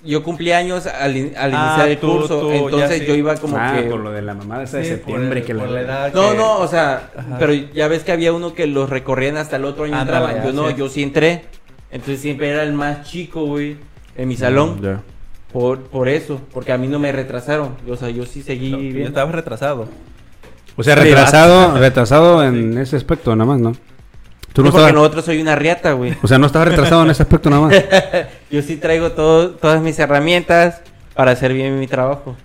Yo cumplí años al, in- al Ah, iniciar el tú- curso, tú, entonces yo sí. iba como ah, que... por lo de la mamada esa de Sí, septiembre por que el- la... la edad No, que- no, o sea, Ajá. pero ya ves que había uno que los recorrían hasta el otro año Ándale, entraban. Yo no, es. yo sí entré. Entonces siempre era el más chico, güey, en mi salón. Ya. Por, por eso, porque a mí no me retrasaron. O sea, yo sí seguí No, bien. estabas retrasado. O sea, Sí, retrasado, retrasado en ese aspecto nada más, ¿no? Tú No, no porque estabas... nosotros soy una riata, güey. O sea, no estabas retrasado en ese aspecto nada más. Yo sí traigo todo, todas mis herramientas para hacer bien mi trabajo.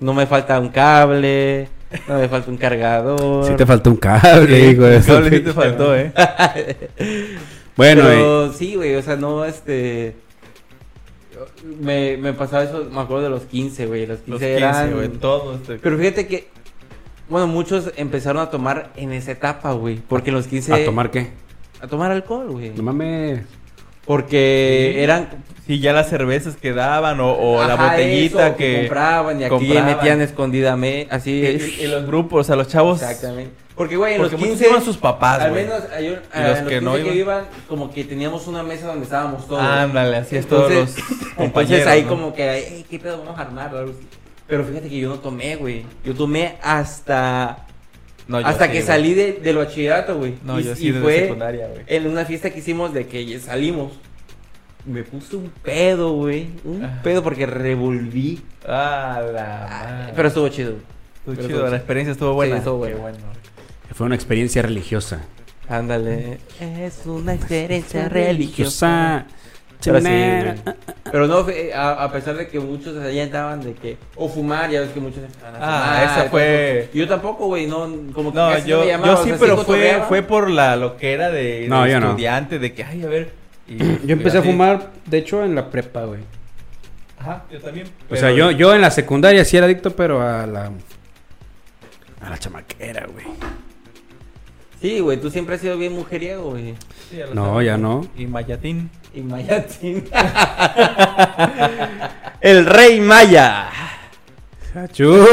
No me falta un cable, no me falta un cargador. Sí te faltó un cable, hijo su cable sí te faltó, ¿eh? Bueno, eh, Pero sí, güey, o sea, no, este... Me, me pasaba eso, me acuerdo de los 15, güey. Los 15, Los eran... 15, güey, todo este... Pero fíjate que, bueno, muchos empezaron a tomar en esa etapa, güey. Porque en los 15... ¿a tomar qué? A tomar alcohol, güey. No mames. Porque eran Sí, ya las cervezas que daban o, o la Ajá, botellita eso, que... compraban y aquí compraban. metían escondidamente, así es. y los grupos, a los chavos... Exactamente. Porque, güey, en Porque los muchos 15... iban sus papás, Al güey. menos hay un- Y a los los que no 15 que iban- iban, como que teníamos una mesa donde estábamos todos. Ándale, así es Entonces- todos los compañeros. Entonces ahí ¿no? como que, "Ey, ¿qué pedo vamos a armar? Pero fíjate que yo no tomé, güey. Yo tomé hasta... No, hasta sí, que güey. salí de, del bachillerato, güey. No, y, yo y sí desde fue secundaria, güey. en una fiesta que hicimos de que salimos. Me puse un pedo, güey. Un Ah. pedo porque revolví. Ah, la madre. Pero estuvo chido. Estuvo pero chido, estuvo la experiencia estuvo buena. Sí, estuvo Qué buena. bueno. Fue una experiencia religiosa. Ándale. Es una experiencia religiosa. Religiosa. Pero sí. Pero no, a, a pesar de que muchos allá andaban de que, o fumar, ya ves que muchos Ah, fumar, esa fue- todo. Yo tampoco, güey, no, como que No, casi yo, me yo llamaban, sí, o sea, pero fue, fue por la loquera de, de No, yo no. estudiante, de que, ay, a ver. y- Yo empecé a fumar, de hecho, en la prepa, güey. Ajá, yo también. O sea, yo, yo en la secundaria sí era adicto, pero a la. A la chamaquera, güey. Sí, güey, tú siempre has sido bien mujeriego, güey. Sí, No, sabes. ya no. Y Mayatín. Y Mayatín. El rey Maya. ¡Achú!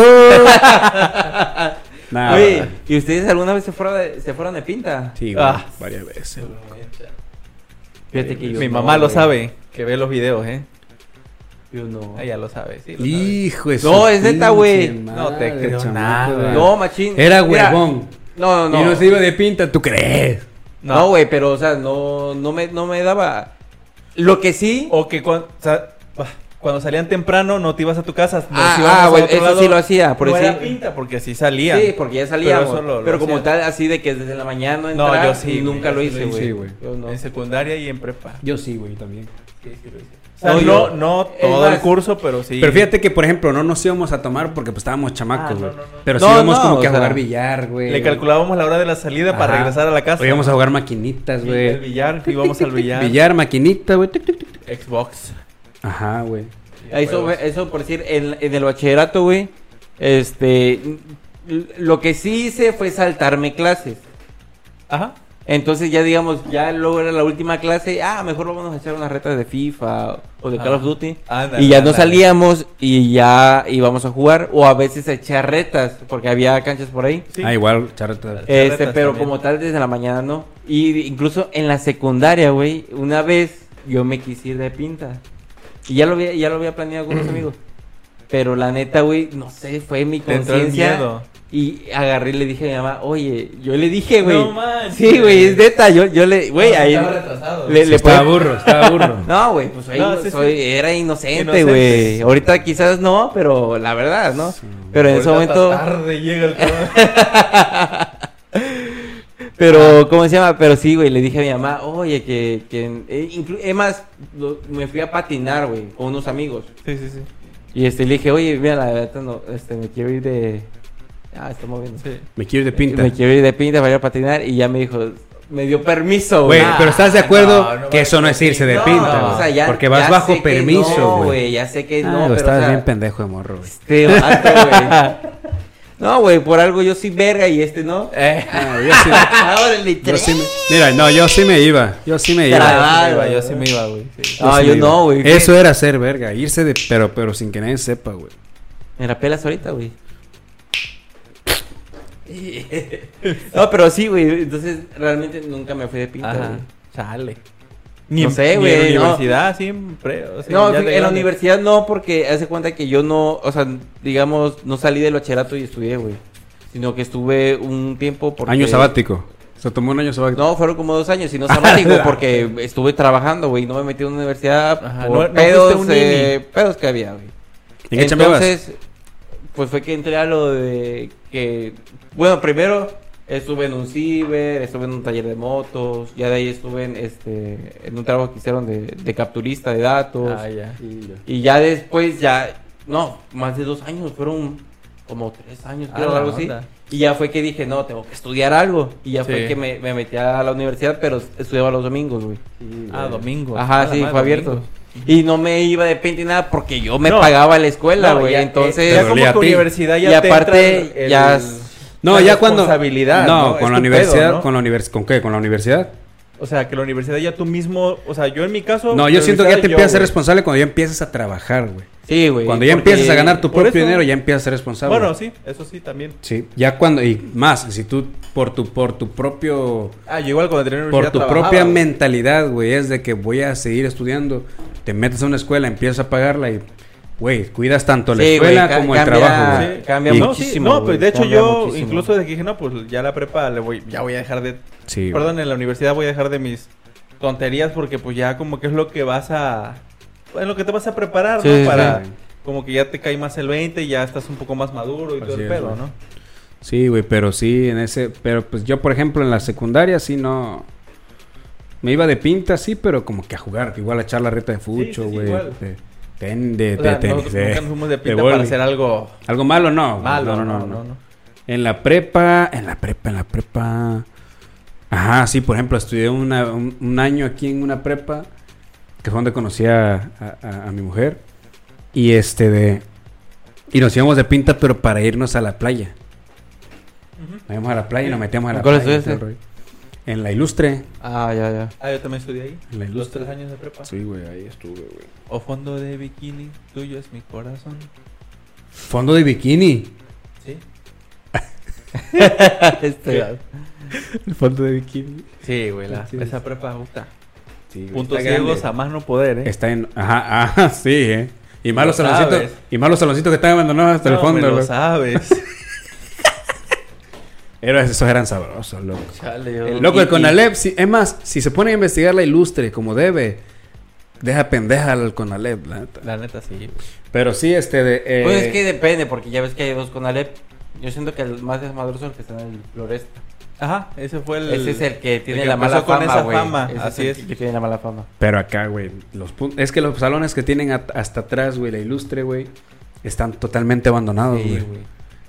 Nada. Oye, ¿y ustedes alguna vez se fueron de, se fueron de pinta? Sí, güey. Ah. varias veces. Fíjate que yo Mi no, mamá lo sabe, que ve los videos, ¿eh? Yo no. Ella lo sabe, sí. lo sabe. Hijo de No, es neta, güey. No te creo nada. No, machín. Era Mira, huevón. No, no, Y no. no se iba de pinta, ¿tú crees? No, güey, pero, o sea, no, no, me, no me daba. Lo que sí. O que cuando, cuando salían temprano no te ibas a tu casa. nos Ah, ah, güey, eso lado. sí lo hacía, por no eso era sí. pinta, porque así salían. Sí, porque ya salíamos. Pero lo- lo como hacía. tal, así de que desde la mañana No, entrar, yo sí, nunca lo sí hice, lo güey. hice, güey. No. En secundaria y en prepa. Yo sí, güey, también. O sea, No, no, yo- no es todo el curso, pero sí. Pero fíjate que, por ejemplo, no nos íbamos a tomar porque pues estábamos chamacos, Ah, no, güey. no, no. Pero sí íbamos no, como que a jugar billar, güey. Le calculábamos la hora de la salida para regresar a la casa. O íbamos a jugar maquinitas, güey. El billar, íbamos al billar. Billar, maquinita, güey. Xbox. Ajá, güey. Eso, eso por decir, en, en el bachillerato, güey, este, lo que sí hice fue saltarme clases. Ajá. Entonces ya digamos, ya luego era la última clase, ah, mejor vamos a echar unas retas de FIFA o de Call Ah. of Duty. Ándale, y ya no salíamos y ya íbamos a jugar o a veces a echar retas porque había canchas por ahí. Sí. Ah, igual. Echar Este, retas pero también. como tal desde la mañana no. Y incluso en la secundaria, güey, una vez yo me quise ir de pinta. Y ya lo había, ya lo había planeado con unos amigos. Pero la neta, güey, no sé, fue mi conciencia. Y agarré y le dije a mi mamá, oye, yo le dije, güey. No manches. sí, güey, es neta, yo, yo le, güey, No, ahí. estaba retrasado. Le, Sí, le estaba burro, estaba burro. No, güey, pues No, sí, soy- sí. era inocente, güey. Ahorita quizás no, pero la verdad, ¿no? Sí. Pero en ese momento. tarde llega el. Pero, ¿cómo se llama? Pero sí, güey, le dije a mi mamá, oye, que... que eh, más, lo- me fui a patinar, güey, con unos amigos. Sí, sí, sí. Y este, le dije, oye, mira, la verdad, no, este, me quiero ir de... Ah, está moviendo. sí. Me quiero ir de pinta. Me quiero ir de pinta para ir a patinar y ya me dijo, me dio permiso, Güey, güey. pero ¿estás de acuerdo no, no que eso no es irse de No, pinta, o sea, ya- Porque vas ya bajo sé que permiso, no, güey. Ya sé que Ah, no, pero, estabas o sea, bien pendejo de morro, güey. Este güey. No, güey, por algo yo soy verga y este no. Eh. Ah, yo sí, yo sí me- Mira, no, yo sí me iba. Yo sí me iba. Ah, yo, sí me iba, güey. yo sí me iba, güey. sí. No, sí yo no, güey. Eso era ser verga, irse de pero pero sin que nadie sepa, güey. Me la pelas ahorita, güey. No, pero sí, güey. Entonces, realmente nunca me fui de pinta, Ajá. güey. Chale. No en- sé, ni güey, En la no. universidad siempre. o sea, no, en la universidad no, porque hace cuenta que yo no, o sea, digamos, no salí del bachillerato y estudié, güey. Sino que estuve un tiempo porque... Año sabático. Se tomó un año sabático. No, fueron como dos años y no sabático porque estuve trabajando, güey. No me metí en una universidad Ajá, por no- no pedos, eh, pedos que había, güey. ¿En? Entonces, pues fue que entré a lo de que, bueno, primero estuve en un ciber, estuve en un taller de motos, ya de ahí estuve en este, en un trabajo que hicieron de, de capturista de datos. Ah, ya. Y ya después, ya, no, más de dos años, fueron como tres años, Ah, creo, la algo así. Y ya fue que dije, no, tengo que estudiar algo. Y ya fue que me, me metí a la universidad, pero estudiaba los domingos, güey. Ah, domingo. Ajá, Ah, sí, fue abierto. domingo. Y no me iba de pente ni nada porque yo me No. pagaba la escuela, güey. ya, Entonces, eh, ya como ti. universidad ya Y te aparte, entra el- ya No, la ya cuando responsabilidad, No, ¿no? con la universidad, pedo, ¿no? con la univers ¿con qué? Con la universidad. O sea, que la universidad ya tú mismo, o sea, yo en mi caso... No, yo siento que ya te universidad empiezas a ser responsable cuando ya empiezas a trabajar, güey. Sí, güey. Cuando ya empiezas a ganar tu propio eso- dinero, ya empiezas a ser responsable. Bueno, sí, eso sí también. Sí, ya cuando y más, si tú por tu por tu propio Ah, yo igual cuando tenía por universidad tu trabajaba, propia güey. mentalidad, güey, es de que voy a seguir estudiando, te metes a una escuela, empiezas a pagarla y güey, cuidas tanto la Sí, escuela como el trabajo, güey. Sí. Cambia Y- no, muchísimo. sí, no, pues de hecho yo muchísimo. incluso de que dije, no, pues ya la prepa le voy, ya voy a dejar de, Sí, perdón, en la universidad voy a dejar de mis tonterías porque pues ya como que es lo que vas a, en lo que te vas a preparar, Sí, ¿no? sí. Para, como que ya te cae más el 20 y ya estás un poco más maduro y todo el es, pedo. ¿no? Sí, güey, pero sí en ese, pero pues yo por ejemplo en la secundaria sí no me iba de pinta sí, pero como que a jugar, igual a echar la reta de fucho, sí, sí, güey. Ten- de- O sea, de tenis, nunca nos de de pinta para hacer algo Algo malo no. malo, no, no, no, no. En la prepa, en la prepa, en la prepa. Ajá, sí, por ejemplo, estudié una- un, un año aquí en una prepa, que fue donde conocí a, a- a- a mi mujer. Y este de. Y nos íbamos de pinta, pero para irnos a la playa. Nos íbamos a la playa y nos metíamos a la ¿En cuál playa. En la ilustre. Ah, ya, ya. Ah, yo también estudié ahí. En la Los tres años de prepa. Sí, güey, ahí estuve, güey. O fondo de bikini, tuyo es mi corazón. Fondo de bikini. Sí. este, El fondo de bikini. Sí, güey, la- Sí. esa prepa gusta. Sí, güey, Puntos está ciegos grande. a más no poder, ¿eh? Está en. Ajá, ajá, sí, eh. Y más Lo los saloncitos. Y más los saloncitos que están abandonados hasta No, el fondo, me lo sabes. Era, esos eran sabrosos, loco. Chale, El Loco, el Conalep, sí, es más, si se pone a investigar la ilustre como debe, deja pendeja al Conalep, la neta. La neta, sí. Pero sí, este de. eh, Pues es que depende, porque ya ves que hay dos con Alep. Yo siento que el más desmadroso es el que está en el Floresta. Ajá, ese fue el... Ese es el que tiene que la mala empezó con fama, esa güey. fama, Ese así el es. Que tiene la mala fama. Pero acá, güey, los es que los salones que tienen hasta atrás, güey, la ilustre, güey, están totalmente abandonados, Sí, güey. güey.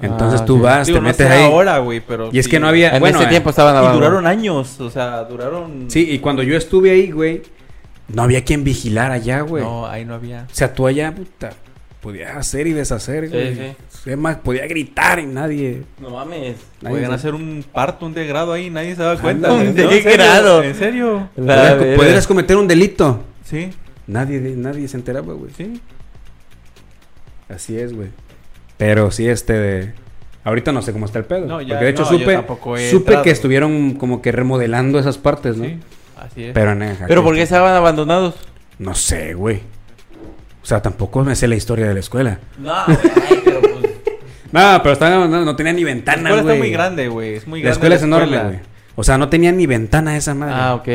Entonces Ah, tú sí. vas, Digo, te no metes sé ahí. ahora, güey, pero y es que no había. En bueno, ese eh, tiempo estaban Y abandonados. duraron años, o sea, duraron... Sí, y cuando yo estuve ahí, güey, no había quien vigilar allá, güey. No, ahí no había... O sea, tú allá, puta, podías hacer y deshacer, Sí, güey. sí. Es más, podía gritar y nadie. No mames. nadie Podían se- hacer un parto, un degrado ahí, nadie se daba cuenta. Un. No, en serio, degrado. ¿En serio? Podías cometer un delito. Sí, Nadie, nadie se enteraba, güey. sí. Así es, güey. Pero sí, este de... Ahorita no sé cómo está el pedo. No, ya- porque de hecho no, supe, supe entrado. que estuvieron como que remodelando esas partes, ¿no? Sí, así es. Pero, en- Pero ¿por qué estaban abandonados? No sé, güey. O sea, tampoco me sé la historia de la escuela. No, güey, pero pues. No, pero estaban, no, no tenía ni la ventana, escuela güey. está muy grande, güey. Es muy La grande. escuela es enorme, güey. O sea, no tenía ni ventana esa madre. Ah, ok.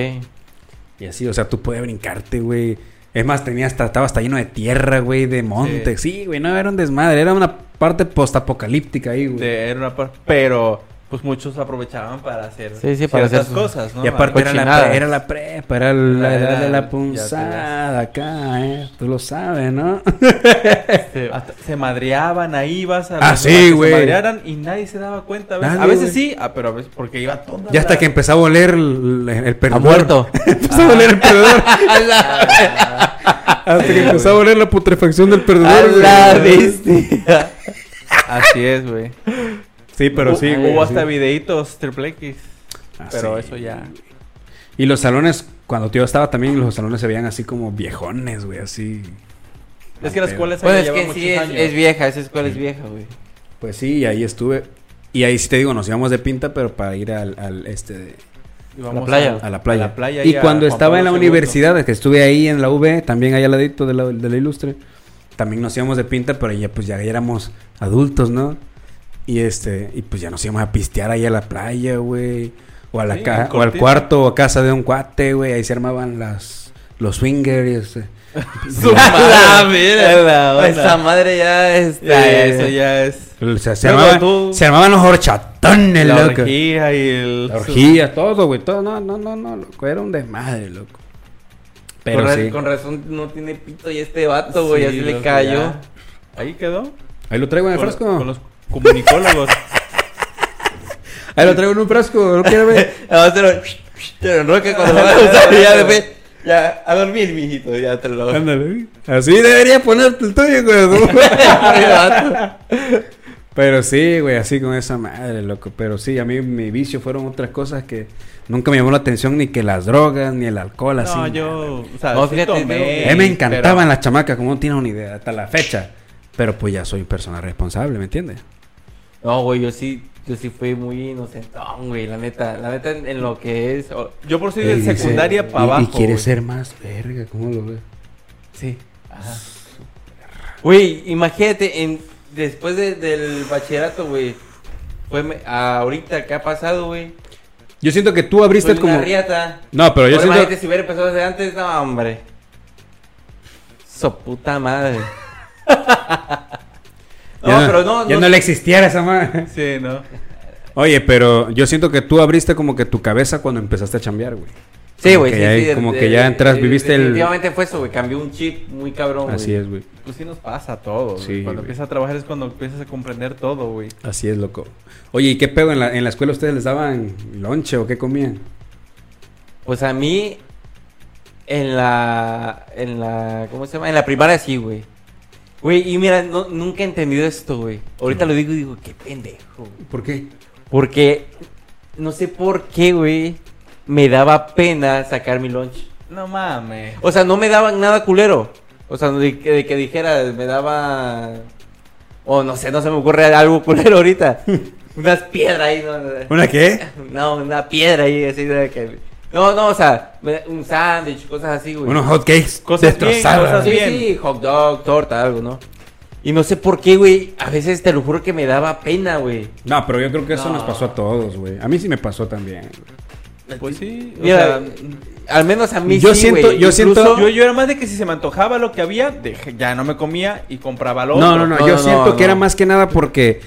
Y así, o sea, tú puedes brincarte, güey. Es más, tenía hasta, estaba hasta lleno de tierra, güey, de monte. Sí, güey, no era un desmadre. Era una parte postapocalíptica ahí, güey. Era una par- Pero, pues muchos aprovechaban para hacer Sí, sí, para ciertas hacer sus- cosas, ¿no? Y aparte era la, era la prepa, era la Era- edad de la punzada acá, ¿eh? Tú lo sabes, ¿no? Hasta se madreaban, ahí ibas a Ah, sí, güey. Se madrearan y nadie se daba cuenta. A veces, Nadie, a veces güey. sí, ah, pero a veces porque iba todo. Ya hasta que empezó a oler el, el Ha perdedor. muerto. empezó a oler el perdedor. hasta que empezó a oler la putrefacción del perdedor. güey. la bestia. Así es, güey. Sí, pero sí, güey. Hubo hasta videitos triple X. Ah, Pero eso ya. Y los salones, cuando yo estaba también, los salones se veían así como viejones, güey, así. Es que la escuela Bueno, es que sí, es, vieja. Esa escuela es vieja, güey. Pues sí, y ahí estuve. Y ahí sí te digo, nos íbamos de pinta, pero para ir al, al este la playa. a la playa. A la playa y a cuando Juan estaba en la universidad, que estuve ahí en la V, también allá al ladito de la, de la Ilustre, también nos íbamos de pinta, pero ya pues ya éramos adultos, ¿no? Y este, y pues ya nos íbamos a pistear ahí a la playa, güey. O a la Sí, ca- o al cuarto o a casa de un cuate, güey. Ahí se armaban las los swingers. eh. Su madre, la onda. Esa madre ya es. Ya, eso ya es. O sea, se, armaban, tú- se armaban los horchatones, La loco. orgía y el. La orgía, todo, güey. Todo, no, no, no, no, loco. Era un desmadre, loco. Pero con, sí. con razón no tiene pito y este vato, güey. Sí, así le cayó. ya. Ahí quedó. Ahí lo traigo en el Con, frasco. con los comunicólogos. Ahí lo traigo en un frasco. ¿No ver? Ahora te lo. Te lo enroca cuando lo vas a usar y ya después. Ya, a dormir, mijito. Ya te lo. Ándale. Así debería ponerte el tuyo, güey. Pero sí, güey, así con esa madre, loco. Pero sí, a mí mi vicio fueron otras cosas que nunca me llamó la atención, ni que las drogas, ni el alcohol, así. No, yo, o sea, No, sí fíjate, tomé, A mí me encantaban pero- las chamacas, como no tienes una idea, hasta la fecha. Pero pues ya soy persona responsable, ¿me entiendes? No, güey, yo sí, yo sí fui muy inocentón, güey, la neta. La neta en, en lo que es... o- Yo por si de secundaria para abajo. Y quiere güey. ser más verga, ¿cómo lo ves? Sí. Ajá. Güey, imagínate, en, después de- del bachillerato, güey, fue me- ahorita, ¿qué ha pasado, güey? Yo siento que tú abriste como... una riata. No, pero yo Ahora siento... imagínate si hubiera empezado desde antes, no, hombre. So puta madre. no, pero no, Ya no, le existiera esa madre. Sí, ¿no? Oye, pero yo siento que tú abriste como que tu cabeza cuando empezaste a chambear, güey. Sí, Como güey, que sí, ya- sí, como de- que ya entras, de- viviste el- Definitivamente fue eso, güey, cambió un chip muy cabrón, güey. Así es, güey. Pues sí nos pasa a todos. Sí, güey. Cuando empiezas a trabajar es cuando empiezas a comprender todo, güey. Así es, loco. Oye, ¿y qué pedo? ¿En la, en la escuela ustedes les daban lonche o qué comían? Pues a mí, en la, en la, ¿cómo se llama? En la primaria sí, güey. Güey, y mira, no- nunca he entendido esto, güey. Ahorita lo digo y digo, qué pendejo. güey. ¿Por qué? Porque, no sé por qué, güey, me daba pena sacar mi lunch. No mames. O sea, no me daban nada culero. O sea, de, que- de que dijera, me daba... O no sé, no se me ocurre algo culero ahorita. Unas piedras ahí, no, ¿Una qué? no, una piedra ahí, así de que... No, no, o sea, me- un sándwich, cosas así, güey. Unos hotcakes Cosas bien, destrozadas. cosas Sí, bien. sí, hot dog, torta, algo, ¿no? Y no sé por qué, güey, a veces te lo juro que me daba pena, güey. No, pero yo creo que eso No. nos pasó a todos, güey. A mí sí me pasó también. Pues sí. o Mira, sea, al menos a mí yo sí, siento- yo siento- yo, yo era más de que si se me antojaba lo que había, dejé- ya no me comía y compraba lo No, otro. no, no, No, yo no, siento no, que era más que nada porque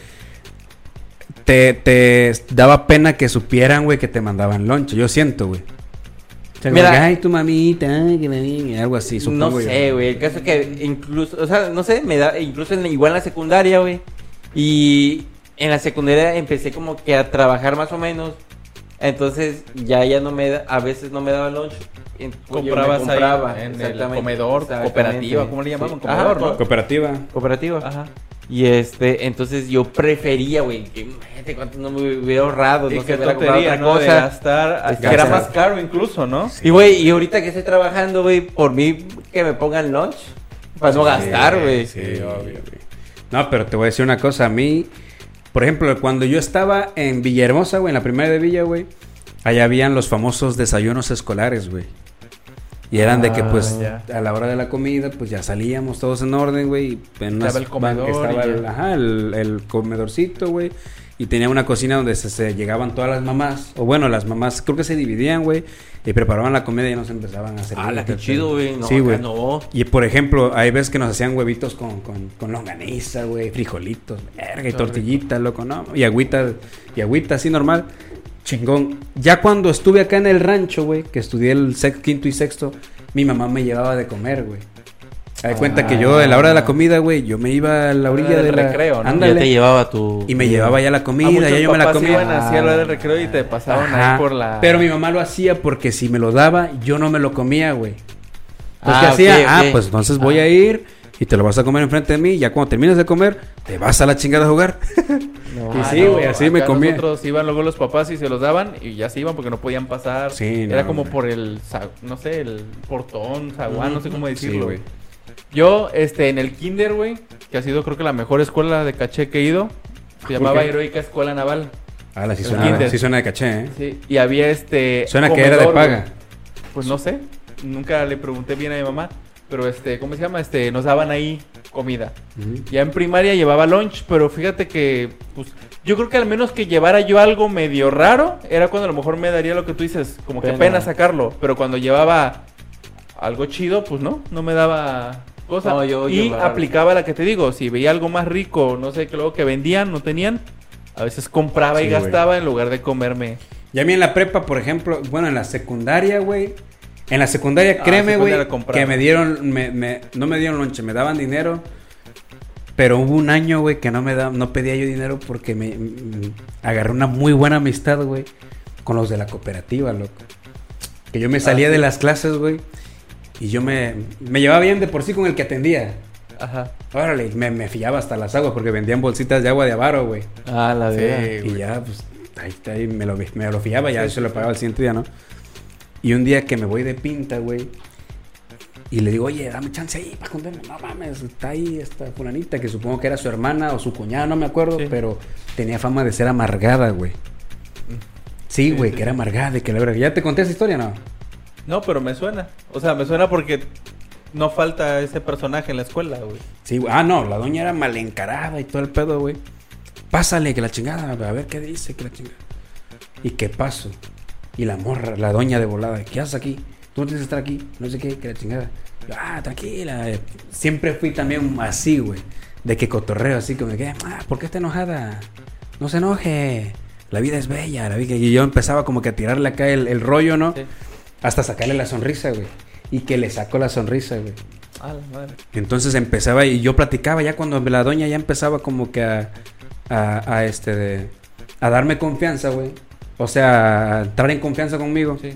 te, te daba pena que supieran, güey, que te mandaban lonche. Yo siento, güey. O sea, como Mira- que, ay, tu mamita, ay, que me algo así, No supongo yo. sé, güey. El caso es que incluso, o sea, no sé, me da, incluso en igual en la secundaria, güey. Y en la secundaria empecé como que a trabajar más o menos. Entonces ya ya no me da, a veces no me daba lunch. me Comprabas compraba, ahí en el comedor, exactamente. cooperativa, ¿cómo le llamaban? Sí. Comedor, Ajá, ¿no? co- Cooperativa. Cooperativa. Ajá. Y este, entonces yo prefería, güey, que imagínate cuánto no me hubiera ahorrado, Y no sé, hubiera comprado tontería, otra ¿no? De cosa. gastar, Es que era más caro incluso, ¿no? Y güey, y ahorita que estoy trabajando, güey, por mí que me pongan lunch para no gastar, güey. Sí, obvio, güey. No, pero te voy a decir una cosa. A mí, por ejemplo, cuando yo estaba en Villahermosa, güey, en la primera de Villa, güey, allá habían los famosos desayunos escolares, güey. Y eran de que, Ah, pues, ya. a la hora de la comida, pues ya salíamos todos en orden, güey. en Estaba el comedor Estaba el, ajá, el, el comedorcito, güey. Y tenía una cocina donde se, se llegaban todas las mamás. O bueno, las mamás creo que se dividían, güey. Y preparaban la comida y nos empezaban a hacer. Ah, la que chido, güey. No, sí, güey. no. Y por ejemplo, hay veces que nos hacían huevitos con, con, con longaniza, güey, frijolitos, verga, y tortillitas, loco, ¿no? Y agüita, y agüita así normal. Chingón. Ya cuando estuve acá en el rancho, güey, que estudié el sex- quinto y sexto, mi mamá me llevaba de comer, güey. Me da cuenta que yo, a la hora de la comida, güey, yo me iba a la orilla del de la... recreo, ¿no? Ándale. Ya te llevaba tu. Y me llevaba ya la comida, ya yo me la comía. iban así a la hora del recreo y te pasaban Ajá. ahí por la... Pero mi mamá lo hacía porque si me lo daba, yo no me lo comía, güey. Entonces, Ah, ¿qué hacía? ok, Ah, pues entonces voy a ir y te lo vas a comer enfrente de mí. Y ya cuando termines de comer, te vas a la chingada a jugar. No, Y Ah, sí, güey, así me comía. Nosotros iban luego los papás y se los daban y ya se iban porque no podían pasar. Sí, Era no, como por el, no sé, el portón, zaguán, no sé cómo Sí, decirlo. güey. Yo, este, en el kinder, güey, que ha sido creo que la mejor escuela de caché que he ido, se llamaba qué? Heroica Escuela Naval. Ah, la sí suena, sí suena de caché, ¿eh? Sí, y había este... Suena que era de paga. Pues no sé, nunca le pregunté bien a mi mamá, pero este, ¿cómo se llama? Este, nos daban ahí comida. Ujú. Ya en primaria llevaba lunch, pero fíjate que, pues, yo creo que al menos que llevara yo algo medio raro, era cuando a lo mejor me daría lo que tú dices, como que pena sacarlo, pero cuando llevaba algo chido, pues no, no me daba cosa. No, yo y aplicaba la que te digo, si veía algo más rico, no sé, que luego que vendían, no tenían, a veces compraba y güey. gastaba en lugar de comerme. Y a mí en la prepa, por ejemplo, bueno, en la secundaria, güey. En la secundaria, Ah, créeme, güey, secundaria compraba. que me dieron, me, me- no me dieron lonche, me daban dinero. Pero hubo un año, güey, que no me da, no pedía yo dinero porque me agarré una muy buena amistad, güey, con los de la cooperativa, loco. Que yo me salía Ah, sí. de las clases, güey, y yo me, me llevaba bien de por sí con el que atendía. Ajá. Órale, me, me fiaba hasta las aguas porque vendían bolsitas de agua de avaro, güey. Ah, la verdad. y ya, pues, ahí, está, ahí me, lo, me lo fiaba, ya se lo pagaba el siguiente día, ¿no? Y un día que me voy de pinta, güey. Y le digo, oye, dame chance ahí para contarme. No mames, está ahí esta fulanita que supongo que era su hermana o su cuñada, no me acuerdo, Sí. pero tenía fama de ser amargada, güey. Sí, güey, sí. que era amargada, de que la verdad. ¿Ya te conté esa historia, no? No, pero me suena. O sea, me suena porque no falta ese personaje en la escuela, güey. Sí, güey. Ah, no, la doña era mal encarada y todo el pedo, güey. Pásale, que la chingada, a ver qué dice, que la chingada. ¿Y qué paso? Y la morra, la doña de volada, ¿qué haces aquí? Tú no tienes que estar aquí, no sé qué, que la chingada. Yo, ah, tranquila. Siempre fui también así, güey. De que cotorreo, así como que, ah, ¿por qué está enojada? No se enoje. La vida es bella, la vida. Y yo empezaba como que a tirarle acá el, el rollo, ¿no? Sí. Hasta sacarle la sonrisa, güey. Y que le saco la sonrisa, güey. Ah, la madre. Entonces empezaba y yo platicaba ya cuando la doña ya empezaba como que a, a, a este de, a darme confianza, güey. O sea, a entrar en confianza conmigo. Sí.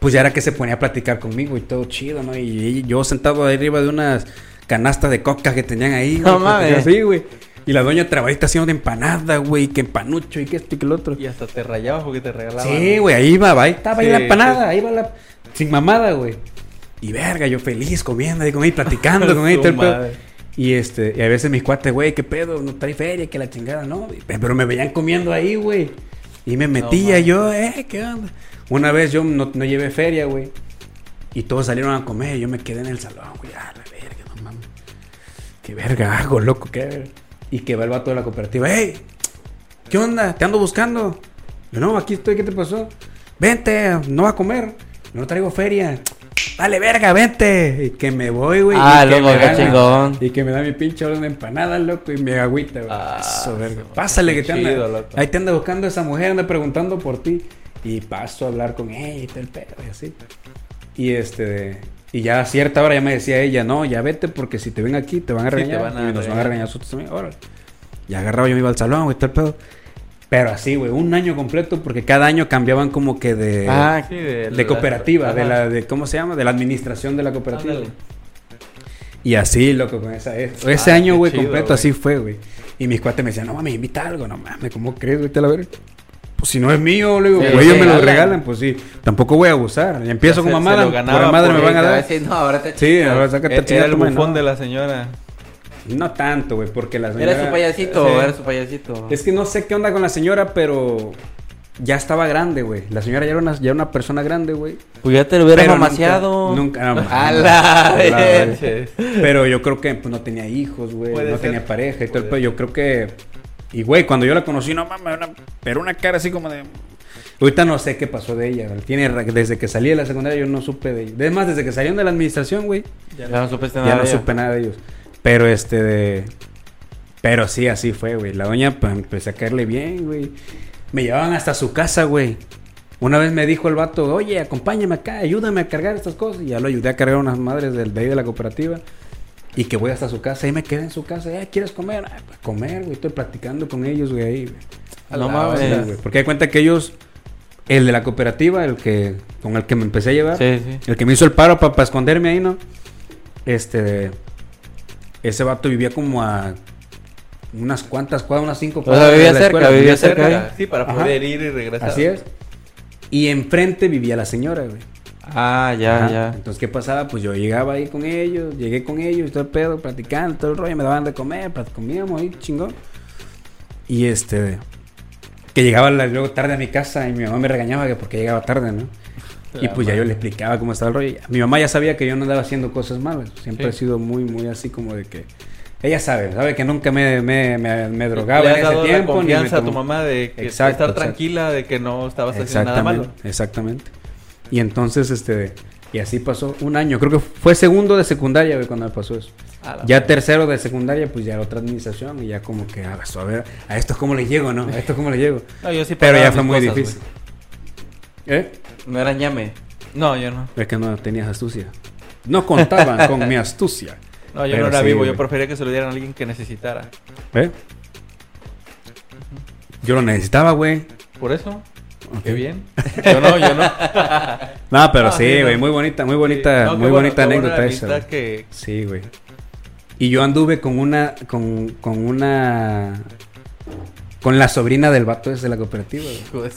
Pues ya era que se ponía a platicar conmigo y todo chido, ¿no? Y, y yo sentado ahí arriba de unas canastas de coca que tenían ahí. No güey, Y la doña trabajita haciendo de empanada, güey, que empanucho y que esto y que el otro. Y hasta te rayabas porque te regalaban. Sí, güey, ahí iba, ahí estaba ahí Sí, la empanada, sí. ahí va la. Sin mamada, güey. Y verga, yo feliz comiendo ahí con él, platicando con él. Y este, y a veces mis cuates, güey, qué pedo, no trae feria, que la chingada, no. Pero me veían comiendo ahí, güey. Y me metía yo, eh, qué onda. Una vez yo no, no llevé feria, güey. Y todos salieron a comer y yo me quedé en el salón, güey. Ah, la verga, no mames. Qué verga hago, loco, qué verga. Y que va el vato de la cooperativa, hey, ¿qué onda? Te ando buscando. Yo, no, aquí estoy, ¿qué te pasó? Vente, no va a comer. No traigo feria. Dale, verga, vente. Y que me voy, güey. Ah, y loco, qué chingón. Y que me da mi pinche orden de empanada, loco, y me agüita, güey. Ah, Eso, verga. Pásale que te anda. chido. Ahí te anda buscando esa mujer, anda preguntando por ti. Y paso a hablar con ella y todo el pedo y así. Y este. Y ya a cierta hora ya me decía ella, no, ya vete porque si te ven aquí te van a Sí, te regañar. van a y nos van a regañar. nosotros también. Órale. Y agarraba yo me iba al salón, güey, todo el pedo. Pero así, güey, un año completo porque cada año cambiaban como que de. Ah, Sí, de, de cooperativa, de la, de, ¿cómo se llama? De la administración de la cooperativa. Ándale. Y así, loco, con esa, ese Ah, año, qué güey, completo, así fue, güey. Y mis cuates me decían, no mames, invita algo, no mames, ¿cómo crees, güey? Te la verga. Pues si no es mío, le digo, Sí, pues ellos sí, me lo regalan, pues sí. Tampoco voy a abusar. Y empiezo Ya con se- mamada, madre por me van a dar. decir, no, ahora te Sí, ahora sácate a Era, el bufón no. de la señora. No tanto, güey, porque la señora... Era su payasito, Sí. era su payasito. Es que no sé qué onda con la señora, pero ya estaba grande, güey. La señora ya era una, ya era una persona grande, güey. Pues ya te lo hubiera mamaseado. Nunca, nunca no, A la no, vez. Pero yo creo que pues, no tenía hijos, güey. No ser. tenía pareja y todo el. Yo creo que. Y, güey, cuando yo la conocí, no mames, una- pero una cara así como de. Ahorita no sé qué pasó de ella. Tiene, desde que salí de la secundaria, yo no supe de ella. Además, desde que salieron de la administración, güey, Ya no supiste ya nada. no de ella. supe nada de ellos. Pero este de. Pero sí, así fue, güey. La doña, pues empecé a caerle bien, güey. Me llevaban hasta su casa, güey. Una vez me dijo el vato, oye, acompáñame acá, ayúdame a cargar estas cosas. Y ya lo ayudé a cargar unas madres del, de ahí de la cooperativa. Y que voy hasta su casa. Y me quedé en su casa. Eh, ¿quieres comer? Pues, comer, güey. Estoy platicando con ellos, güey, ahí, güey. A No mames. Güey. Porque hay cuenta que ellos, el de la cooperativa, el que con el que me empecé a llevar, Sí, sí. el que me hizo el paro para esconderme ahí, ¿no? Este, ese vato vivía como a unas cuantas cuadras, unas cinco O sea, cuadras. de vivía la cerca, escuela, vivía cerca. Sí, para Ajá. poder ir y regresar. Así es. Y enfrente vivía la señora, güey. Ah, ya, Ajá. ya. Entonces, ¿qué pasaba? Pues yo llegaba ahí con ellos, llegué con ellos, todo el pedo, platicando, todo el rollo, me daban de comer, comíamos ahí, chingón. Y este, que llegaba luego tarde a mi casa y mi mamá me regañaba que porque llegaba tarde, ¿no? y La pues ya yo madre. le explicaba cómo estaba el rollo. Mi mamá ya sabía que yo no andaba haciendo cosas malas, siempre Sí. he sido muy, muy así como de que... Ella sabe, sabe que nunca me, me, me, me drogaba Le en ese dado tiempo. la ni me confianza a tu mamá de que Exacto, estar exacto. tranquila de que no estabas haciendo nada malo. Exactamente. Y entonces, este, y así pasó un año. Creo que fue segundo de secundaria güey, cuando me pasó eso. Ya tercero de secundaria, pues ya otra administración y ya como que, ah, a ver, a esto cómo le llego, ¿no? A esto cómo le llego. No, yo sí Pero ya fue muy cosas, difícil. ¿Eh? No era ñame. güey. No, yo no. Es que no tenías astucia. No contaban con mi astucia. No, yo Pero no era sí, vivo. Yo prefería que se lo dieran a alguien que necesitara. ¿Eh? Yo lo necesitaba, güey. Por eso. Qué bien. Yo no, yo no. No, pero Ah, sí, sí, güey, no. muy bonita, muy bonita, No, qué muy bueno, bonita anécdota esa. que Sí, güey. Y yo anduve con una, con, con una, con la sobrina del vato ese de la cooperativa, güey.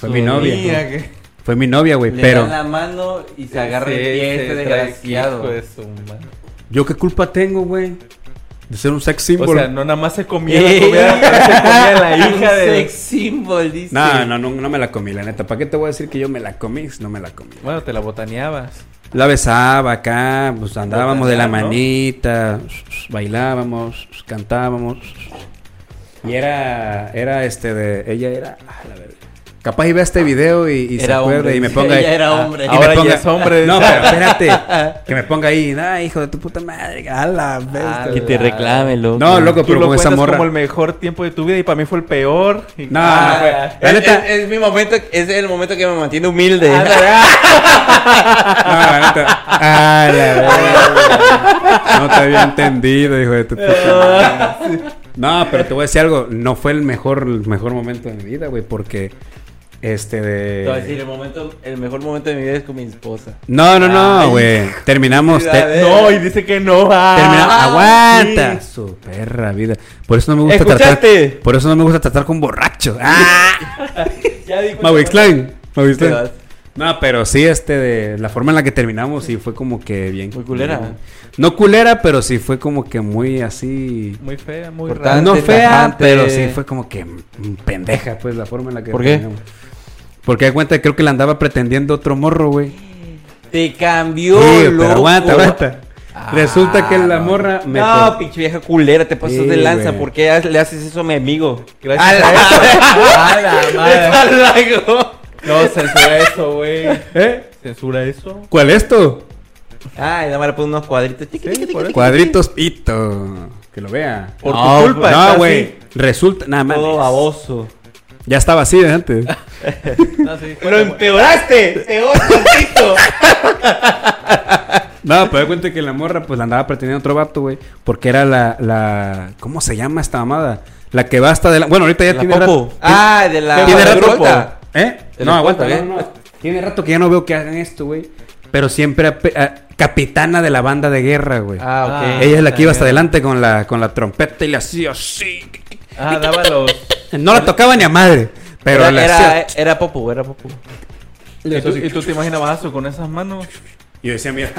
Fue mi novia. Que- Fue mi novia, güey, Le pero dan la mano y se agarra el Sí, pie este trae- desgraciado. yo qué culpa tengo, güey, de ser un sex symbol. O sea, no nada más se comía la comida, se comía la hija Un de... sex symbol, dice. No, no, no, no me la comí, la neta. ¿Para qué te voy a decir que yo me la comí? No me la comí. Bueno, te la botaneabas. La besaba acá, pues andábamos de la manita, bailábamos, cantábamos. Y era, era este de, ella era, ah, la verdad. Capaz y vea este video y, y se acuerde hombre. y me ponga Ella ahí. ah, y Ahora me ya ponga, es hombre. No, pero espérate. que me ponga ahí, ay, hijo de tu puta madre. A la bestia, Ah, que te reclame, loco. No, loco, Tú pero lo con esa cuentas morra. como el mejor tiempo de tu vida y para mí fue el peor. Y- No, Ah, no fue. La es, neta, es- es mi momento, es el momento que me mantiene humilde. No, la neta. Ah, la verdad. No te había entendido, hijo de tu puta madre. No, pero te voy a decir algo. No fue el mejor, el mejor momento de mi vida, güey, porque este Te voy a decir, de. el, momento, el mejor momento de mi vida es con mi esposa. No, no, no, güey. Terminamos. te-. No, y dice que no. ah. termina- Ah, aguanta sí. su perra vida. Por eso no me gusta tratar. Por eso no me gusta tratar con borrachos. Ah, Ya di cuenta. Mavixline. Te Mavixline. vas. No, pero sí, este, de la forma en la que terminamos, sí fue como que bien. Muy culera. bien. No culera, pero sí fue como que muy así. Muy fea, muy rara. no fea, tajante. pero sí fue como que pendeja, pues, la forma en la que ¿Por qué? Porque de cuenta, creo que le andaba pretendiendo otro morro, güey. Te cambió, Sí, loco. pero aguanta, aguanta. Ah, Resulta que la no. morra me. No, pinche vieja culera, te pasas Sí, de lanza. ¿Por qué le haces eso a mi amigo? Gracias A a la- eso. A la madre. No, censura eso, güey. ¿Eh? Censura eso. ¿Cuál es esto? Ay, nada más le pone unos cuadritos. Sí. Cuadritos pito. Que lo vea. Por No, tu culpa. No, güey. Resulta. Nada más. Todo baboso. Ya estaba así de antes. No, sí, Lo empeoraste. Peor tantito. No, pero de cuenta que la morra pues la andaba pretendiendo otro vato, güey. Porque era la, la. ¿Cómo se llama esta mamada? La que va hasta de la. Bueno, ahorita ya La tiene popo. rato. Ah, de la. tiene de rato. ¿Eh? ¿Te No, aguanta, cuenta, no, no. Tiene rato que ya no veo que hagan esto, güey. Pero siempre ah, capitana de la banda de guerra, güey. Ah, ok. Ella es la que iba hasta Ah, adelante con la, con la trompeta y le hacía así. Ah, daba los. No la tocaba ni a madre. Pero era, le era, hacía. era popu, era popu. ¿Y tú, y tú te imaginabas eso con esas manos? Y yo decía, mira.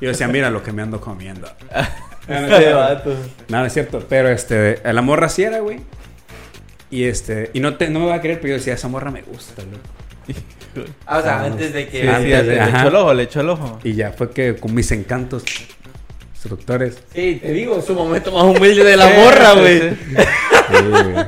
Yo decía, mira lo que me ando comiendo. Vato. Nada, es cierto. Pero este, la morra sí era, güey. Y este, y no, te, no me va a creer, pero yo decía, esa morra me gusta, loco. Ah, o sea, antes de que. Sí, Antes de- le ajá. echó el ojo, le echó el ojo. Y ya fue que con mis encantos seductores. Sí, te digo, es su momento más humilde de la morra, güey. sí.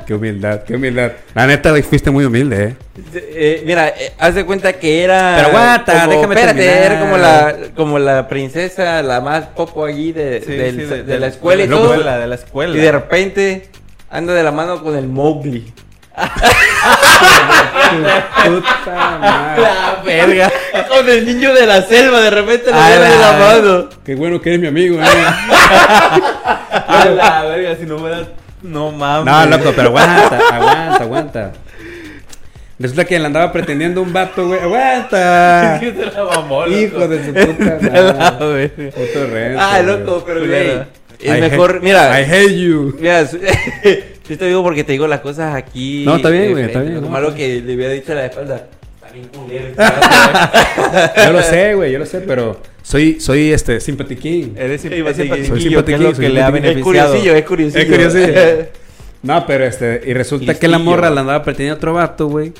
Qué humildad, qué humildad. La neta, fuiste muy humilde, eh. Eh, mira, eh, haz de cuenta que era. Pero aguanta, como- déjame espérate, terminar. era como la, como la princesa, la más poco allí de, Sí, del- sí, de, la escuela y todo. escuela, de la escuela. Y de repente anda de la mano con el Mowgli. Puta madre. La verga. con el niño de la selva, de repente lleva de la mano. Qué bueno que eres mi amigo, eh. A la verga, si no fuera. No mames. No, loco, pero aguanta, aguanta, aguanta. Resulta que le andaba pretendiendo un vato, güey. ¡Aguanta! ¿Qué se la mamó, loco? Hijo de su puta madre. Ah, loco, pero güey. I Es mejor, hate- mira. I hate you. Mira, yo te digo porque te digo las cosas aquí. No, está bien, güey, está bien, Lo no. malo que le hubiera dicho a la espalda. Está bien culero. Yo lo sé, güey, yo lo sé, pero soy, soy este, simpatiquín. Eres Sí, simp- es soy que es lo que le ha es beneficiado. curiosillo, es curiosillo. Es curiosillo. No, pero este, y resulta que la morra la andaba pretendiendo otro vato, güey.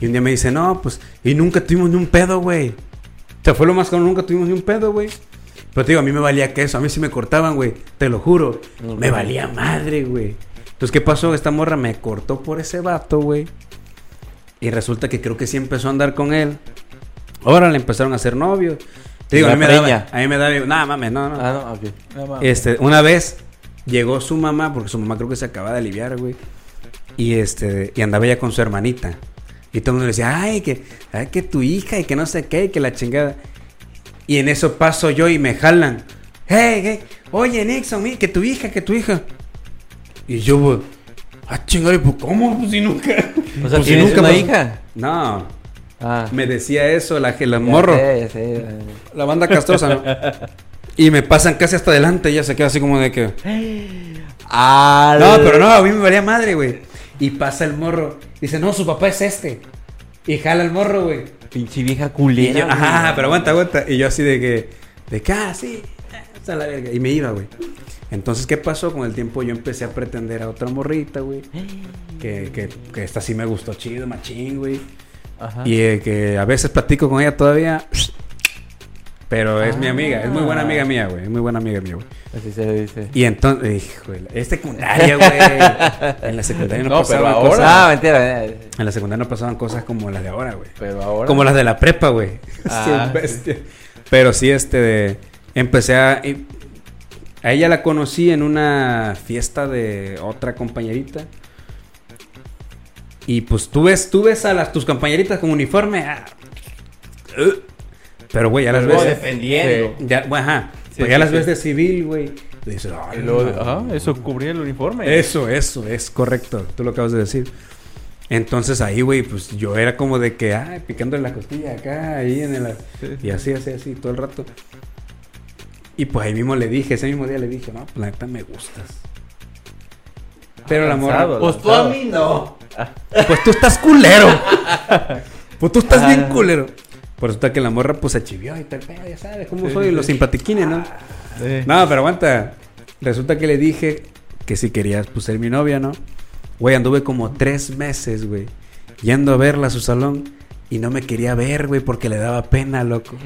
Y un día me dice, no, pues, y nunca tuvimos ni un pedo, güey. O sea, fue lo más que nunca tuvimos ni un pedo, güey. Pero te digo, a mí me valía que eso, a mí sí me cortaban, güey. Te lo juro. No, me valía madre, güey. Entonces, ¿qué pasó? Esta morra me cortó por ese vato, güey. Y resulta que creo que sí empezó a andar con él. Ahora le empezaron a hacer novios. Te digo, a mí me daba, a mí me daba, nada mames, no, no. Ah, no, ok. No mames. Este, una vez llegó su mamá, porque su mamá creo que se acaba de aliviar, güey. Y este, y andaba ella con su hermanita. Y todo el mundo le decía, ay, que, ay, que tu hija y que no sé qué, y que la chingada. Y en eso paso yo y me jalan. Hey, hey, oye, Nixon, que tu hija, que tu hija. Y yo, pues, ah, chingada, ¿y pues cómo? Pues si nunca. O sea, Pues si ¿tienes nunca una hija? No, Ah. me decía eso, la, la morro. sé, ya sé. La banda castrosa, ¿no? Y me pasan casi hasta adelante ella se queda así como de que... Ah, No, pero no, a mí me valía madre, güey. Y pasa el morro. Dice, no, su papá es este. Y jala el morro, güey. Pinche vieja culera. yo, ajá, pero aguanta, aguanta. Y yo así de que, de que, ah, sí, ah, está la verga. Y me iba, güey. Entonces, ¿qué pasó? Con el tiempo yo empecé a pretender a otra morrita, güey. Que, que, que esta sí me gustó chido, machín, güey. Ajá. Y eh, que a veces platico con ella todavía. Pero es mi amiga, es muy buena amiga mía, güey. Es muy buena amiga mía, güey. Así se dice. Y entonces, híjole, es secundaria, güey. En la secundaria no, No, pasaban pero ahora- cosas. Ah, mentira. mentira. En la secundaria no pasaban cosas como las de ahora, güey. Pero ahora. Como las de la prepa, güey. Ah, Sí, bestia. Pero sí, este, de- empecé a... A ella la conocí en una fiesta de otra compañerita. Y pues tú ves, tú ves a las, tus compañeritas con uniforme. ah, uh, pero, güey, ya las Luego ves... defendiendo. Ya, bueno, ajá. Sí, pues ya sí, las sí. ves de civil, güey. Dices, "Ay, no, ajá, no, eso no". cubría el uniforme. Eso, eso, es correcto. Tú lo acabas de decir. Entonces ahí, güey, pues yo era como de que, ay, picándole la costilla acá, ahí en el... Sí, sí. Y así, así, así, todo el rato. Y pues ahí mismo le dije, ese mismo día le dije, no, pues la neta me gustas. Pero la morra... Lanzado, Pues tú a mí no. Pues tú estás culero. pues tú estás bien Ah. culero. Por resulta que la morra pues se chivió y tal, pedo, ya sabes cómo Sí, soy, sí, los simpatiquines, ¿no? Sí. No, pero aguanta. Resulta que le dije que si querías pues ser mi novia, ¿no? Güey, anduve como tres meses, güey, yendo a verla a su salón y no me quería ver, güey, porque le daba pena, loco.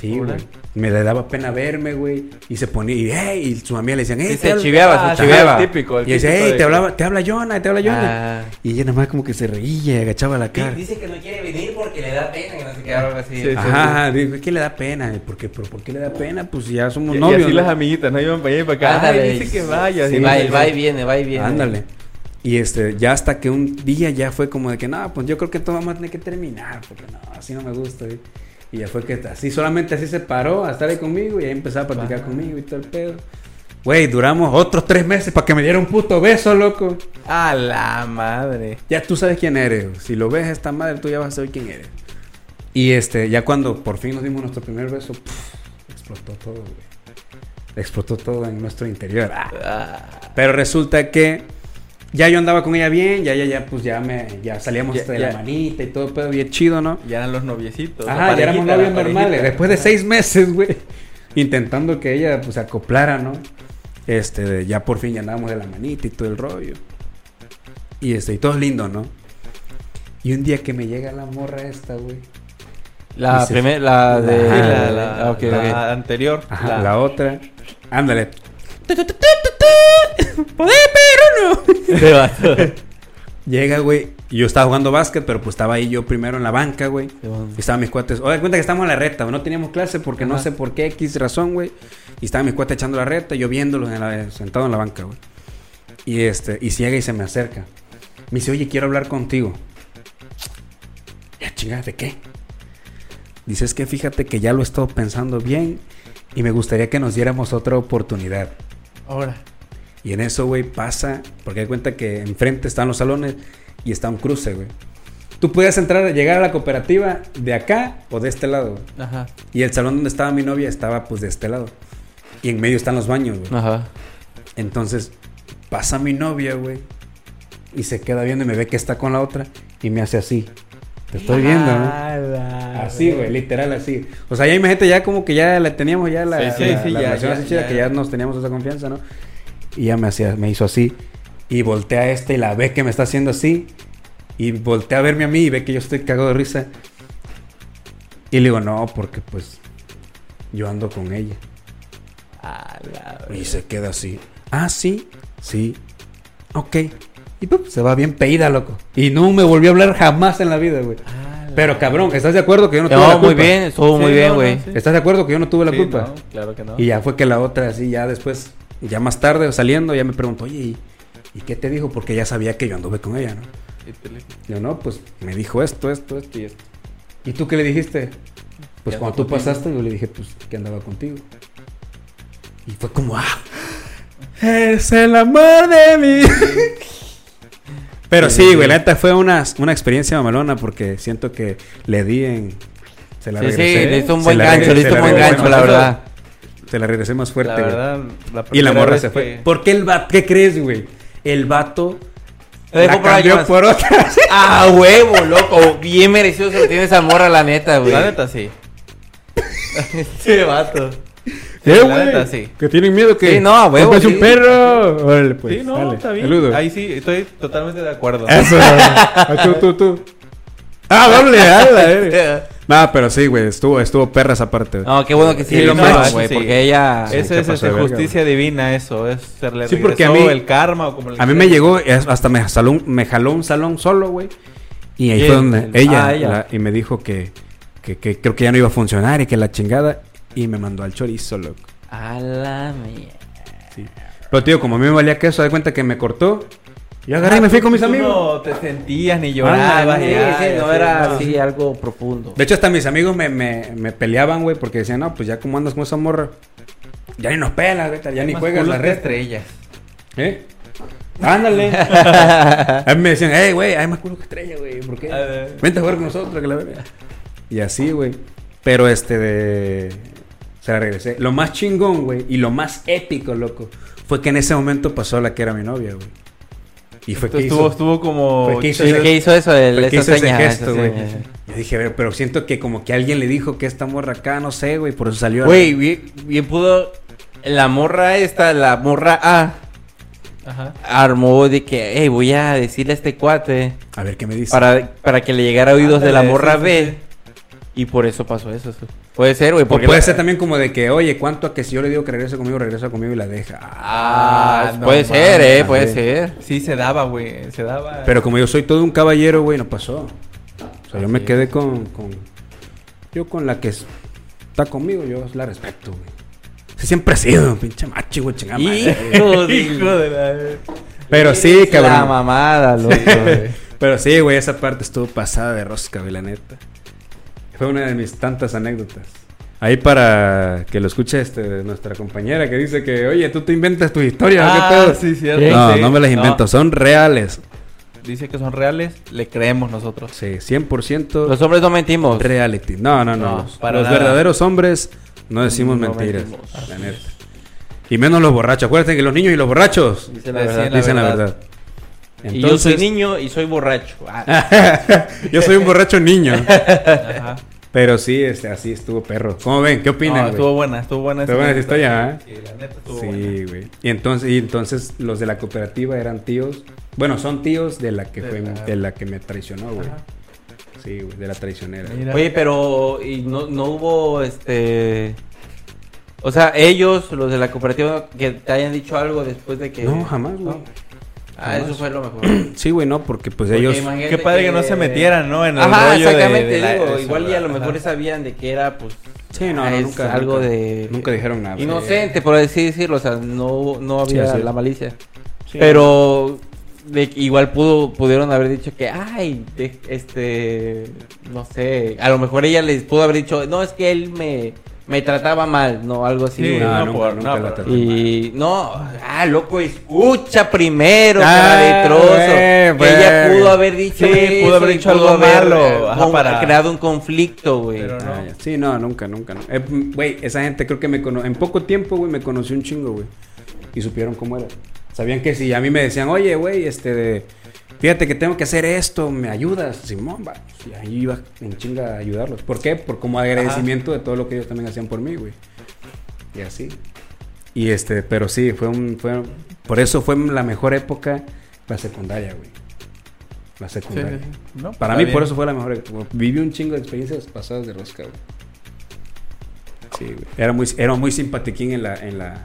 Sí, güey. Me le daba pena verme, güey. Y se ponía, y, hey, y su amiga le decían, hey, Sí, te se habla- chiveaba, Ah, se chiveaba. el típico, el Y típico hey, te hablaba, te habla Jonah, te habla Jonah. Ah. Y ella nada más como que se reía y agachaba la cara. Dice que no quiere venir porque le da pena que no se quede algo así. Sí, sí. Ajá, digo, que le da pena. ¿Por qué? ¿Pero por qué le da pena? Pues ya somos Y, y novios. así ¿no? las amiguitas, ¿no? Iban para allá y para acá. Ándale. Ay, dice que vaya. Sí, va, y va y viene, va y viene. Ándale. Y este, ya hasta que un día ya fue como de que, no, pues yo creo que todo vamos a tener que terminar, porque no, así no me gusta. güey". Y ya fue que así, solamente así se paró a estar ahí conmigo y ahí empezaba a platicar conmigo y todo el pedo. Güey, duramos otros tres meses para que me diera un puto beso, loco. A la madre. Ya tú sabes quién eres. Si lo ves esta madre, tú ya vas a saber quién eres. Y este, ya cuando por fin nos dimos nuestro primer beso, puf, explotó todo, güey. Explotó todo en nuestro interior. Ah. Ah, Pero resulta que ya yo andaba con ella bien, ya, ya, ya, pues ya me, ya salíamos Ya- de ya. la manita y todo, pero bien chido, ¿no? Ya eran los noviecitos. Ajá, ya éramos novios normales. Después de seis meses, güey, intentando que ella, pues, se acoplara, ¿no? Este, de- ya por fin ya andábamos de la manita y todo el rollo. Y este, y todo es lindo, ¿no? Y un día que me llega la morra esta, güey. La primera, la de. Sí, Ajá. la, la- Ah, ok, la anterior. Ajá, La- la, otra. Ándale. ¿Podés pero no? Llega, güey. Y yo estaba jugando básquet, pero pues estaba ahí yo primero en la banca, güey. Y estaban mis cuates. Oye, cuenta que estamos en la reta, güey. No teníamos clase porque no sé por qué X razón, güey. Y estaban mis cuates echando la reta, yo viéndolos en la- sentado en la banca, güey. Y este, y llega y se me acerca. Me dice, oye, quiero hablar contigo. Ya chingada, ¿de qué? Dice, es que fíjate que ya lo he estado pensando bien y me gustaría que nos diéramos otra oportunidad. Ahora. Y en eso, güey, pasa, porque hay cuenta que enfrente están los salones y está un cruce, güey. Tú puedes entrar, llegar a la cooperativa de acá o de este lado, güey. Ajá. Y el salón donde estaba mi novia estaba pues de este lado. Y en medio están los baños, güey. Ajá. Entonces, pasa mi novia, güey. Y se queda viendo y me ve que está con la otra. Y me hace así. Te estoy viendo, ¿no? Así, güey, literal así. O sea, ya imagínate, ya como que ya la teníamos ya la, Sí, sí, la- sí, la ya, relación ya, así chida, ya. que ya nos teníamos esa confianza, ¿no? Y ya me hacía, me hizo así. Y voltea a este y la ve que me está haciendo así. Y voltea a verme a mí y ve que yo estoy cagado de risa. Y le digo, no, porque pues yo ando con ella. La Y se queda así. Ah, sí, sí. Ok. Y ¡pum! se va bien peida, loco. Y no me volvió a hablar jamás en la vida, güey. Pero cabrón, ¿estás de acuerdo que yo no tuve la No, culpa? muy bien, estuvo Sí, muy bien, no, güey. sí. ¿Estás de acuerdo que yo no tuve la Sí, culpa? no, claro que no. Y ya fue que la otra, así, ya después, ya más tarde saliendo, ya me preguntó, oye, ¿y, y qué te dijo? Porque ya sabía que yo anduve con ella, ¿no? Yo, no, pues me dijo esto, esto, esto y esto. ¿Y tú qué le dijiste? Pues Ya cuando no tú contigo. pasaste, yo le dije, pues, que andaba contigo. Y fue como, ah, es el amor de mi. Pero Sí, güey, la neta fue una, una experiencia mamalona porque siento que le di en. Se la Sí, sí, le hizo un buen gancho, le hizo un buen gancho, la verdad. Se la regresé más fuerte, La verdad, la Y la morra se fue. que- ¿Por qué el vato? ¿Qué crees, güey? El vato Te dejó la por cambió por otra. Ah, huevo, loco. Bien merecido se lo tiene esa morra, la neta, güey. La neta, sí. Este vato. ¿Qué, la güey? neta, sí. Que tienen miedo que... Sí, no, a huevo, Es un sí. perro. Órale, pues. sí, no, dale. está bien. Saludos. Ahí sí, estoy totalmente de acuerdo. Eso. Ah, tú, tú, tú. Ah, doble, ala, eh. No, pero sí, güey, estuvo, estuvo perra esa parte. No, qué bueno que sí, lo más- güey, sí. porque ella... Esa ¿qué es justicia divina, eso. Es se le Sí, porque a mí- el karma o como A mí me llegó, hasta me jaló, un- me jaló un salón solo, güey. Y ahí fue donde El- ella, ah, ella. la- y me dijo que, que, que creo que ya no iba a funcionar y que la chingada. Y me mandó al chorizo, loco. A la mierda. Sí. Pero tío, como a mí me valía queso, de cuenta que me cortó. Yo agarré y me fui con mis Tú amigos. No te sentías ni llorabas. Sí, sí, no así, era no. así algo profundo. De hecho, hasta mis amigos me, me, me peleaban, güey, porque decían, no, pues ya como andas con esa morra, ya ni nos pelas, güey, ya ni juegas culos la que red. estrellas. ¿Eh? Ándale. a mí me decían, hey, güey, hay más culo que estrella, güey, ¿por qué? A ver. Vente a jugar con nosotros, que la verga. Y así, güey. Pero este de. Se la regresé. Lo más chingón, güey, y lo más épico, loco, fue que en ese momento pasó la que era mi novia, güey. Y fue que estuvo, hizo. estuvo como. Fue que hizo Sí, ese- ¿Qué hizo eso? El, fue que hizo ese seña, gesto, esa güey. Yo dije, "Pero- pero siento que como que alguien le dijo que esta morra acá, no sé, güey, por eso salió. la- Güey, bien, bien pudo... La morra esta, la morra A, Ajá. armó de que, hey, voy a decirle a este cuate A ver qué me dice. para, para que le llegara a oídos de la morra sí, B. sí. Y por eso pasó eso. Puede ser, güey. O puede la- ser también como de que, oye, ¿cuánto a que si yo le digo que regrese conmigo, regresa conmigo y la deja? Ah, Ah, no puede ser, eh, puede ser. Sí, se daba, güey. Se daba. Pero como yo soy todo un caballero, güey, no pasó. O sea, yo me quedé con, con- Yo con la que es- está conmigo, yo la respeto, güey. Sí, siempre he sido un pinche macho, güey, chingada. Hijo de... Hijo de la. Pero sí, Eres La cabrón. mamada, loco. güey. Pero sí, güey, esa parte estuvo pasada de rosca, güey, la neta. Fue una de mis tantas anécdotas. Ahí para que lo escuche este, nuestra compañera que dice que, oye, tú te inventas tus historias, ¿o Ah, ¿qué pedo? sí, cierto. No, sí. no me las invento, son reales. Dice que son reales, le creemos nosotros. Sí, 100% Los hombres no mentimos. reality. No, no, no. No, los para los nada. verdaderos hombres no decimos No mentiras, mentimos. la neta. Y menos los borrachos. Acuérdate que los niños y los borrachos Dice la verdad. la dicen la verdad. Verdad. Y yo soy niño y soy borracho. Ah, Yo soy un borracho niño. Ajá. Pero sí, este, así estuvo perro. ¿Cómo ven? ¿Qué opinan, estuvo buena, estuvo buena. Estuvo buena esa historia, ¿eh? Sí, la neta estuvo buena. Sí, güey. Y entonces, y entonces los de la cooperativa eran tíos. Bueno, son tíos de la que De fue, la- de la que me traicionó, güey. Sí, güey, de la traicionera. Mira. Oye, pero y no, no hubo este. O sea, ellos, los de la cooperativa, que te hayan dicho algo después de que. No, jamás, güey. No. Ah, eso fue lo mejor. Sí, güey, no, porque pues Porque ellos... Qué padre que... no se metieran, ¿no? En el Ajá, rollo de- exactamente, de la- digo, eso, igual y a lo ajá. mejor sabían de que era, pues, Sí, no, ah, no, es nunca, algo nunca- de... nunca dijeron nada. Inocente, por así decirlo, o sea, no, no había la malicia. Sí. Pero de, igual pudo, pudieron haber dicho que, ay, de- este, no sé, a lo mejor ella les pudo haber dicho, no, es que él me, me trataba mal, no, algo así. Sí, güey. No, no, nunca, por- nunca no, la por- traté. Y no, ah, loco, escucha primero, Ah, cara de trozo. que ella pudo haber dicho Sí, eso pudo haber dicho pudo algo haber, malo, ajá, con- para- creado un conflicto, güey. No. Ah. Sí, no, nunca, nunca. no. Eh, Güey, esa gente creo que me conoció. En poco tiempo, güey, me conoció un chingo, güey. Y supieron cómo era. Sabían que si a mí me decían, oye, güey, este de. Fíjate que tengo que hacer esto, ¿me ayudas? Simón, va. Y ahí iba en chinga a ayudarlos. ¿Por qué? Por como agradecimiento de todo lo que ellos también hacían por mí, güey. Y así. Y este, pero sí, fue un. Fue, por eso fue la mejor época la secundaria, güey. La secundaria. sí, sí. No, Para mí, bien. por eso fue la mejor. época. Viví un chingo de experiencias pasadas de rosca, güey. Sí, güey. Era muy, era muy simpatiquín en la. En la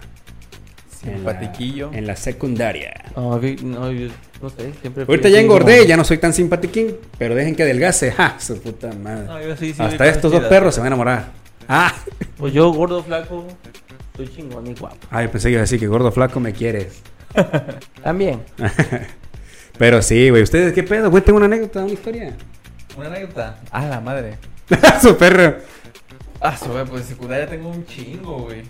en la- Simpatiquillo. En la, secundaria. No, vi- no, yo no sé, siempre. Ahorita ya engordé, como- ya no soy tan simpatiquín. Pero dejen que adelgace. ¡Ja! Su puta madre. No, yo sí, sí, Hasta estos dos perros se van a enamorar. ¡Ah! Pues yo, gordo, flaco, soy chingón y guapo. Ay, pensé que iba a decir que gordo flaco me quieres. También. Pero sí, güey. ¿Ustedes qué pedo? Güey, tengo una anécdota, una historia. Una anécdota. Ah, la madre. Su perro. Ah, su güey, pues de secundaria tengo un chingo, güey.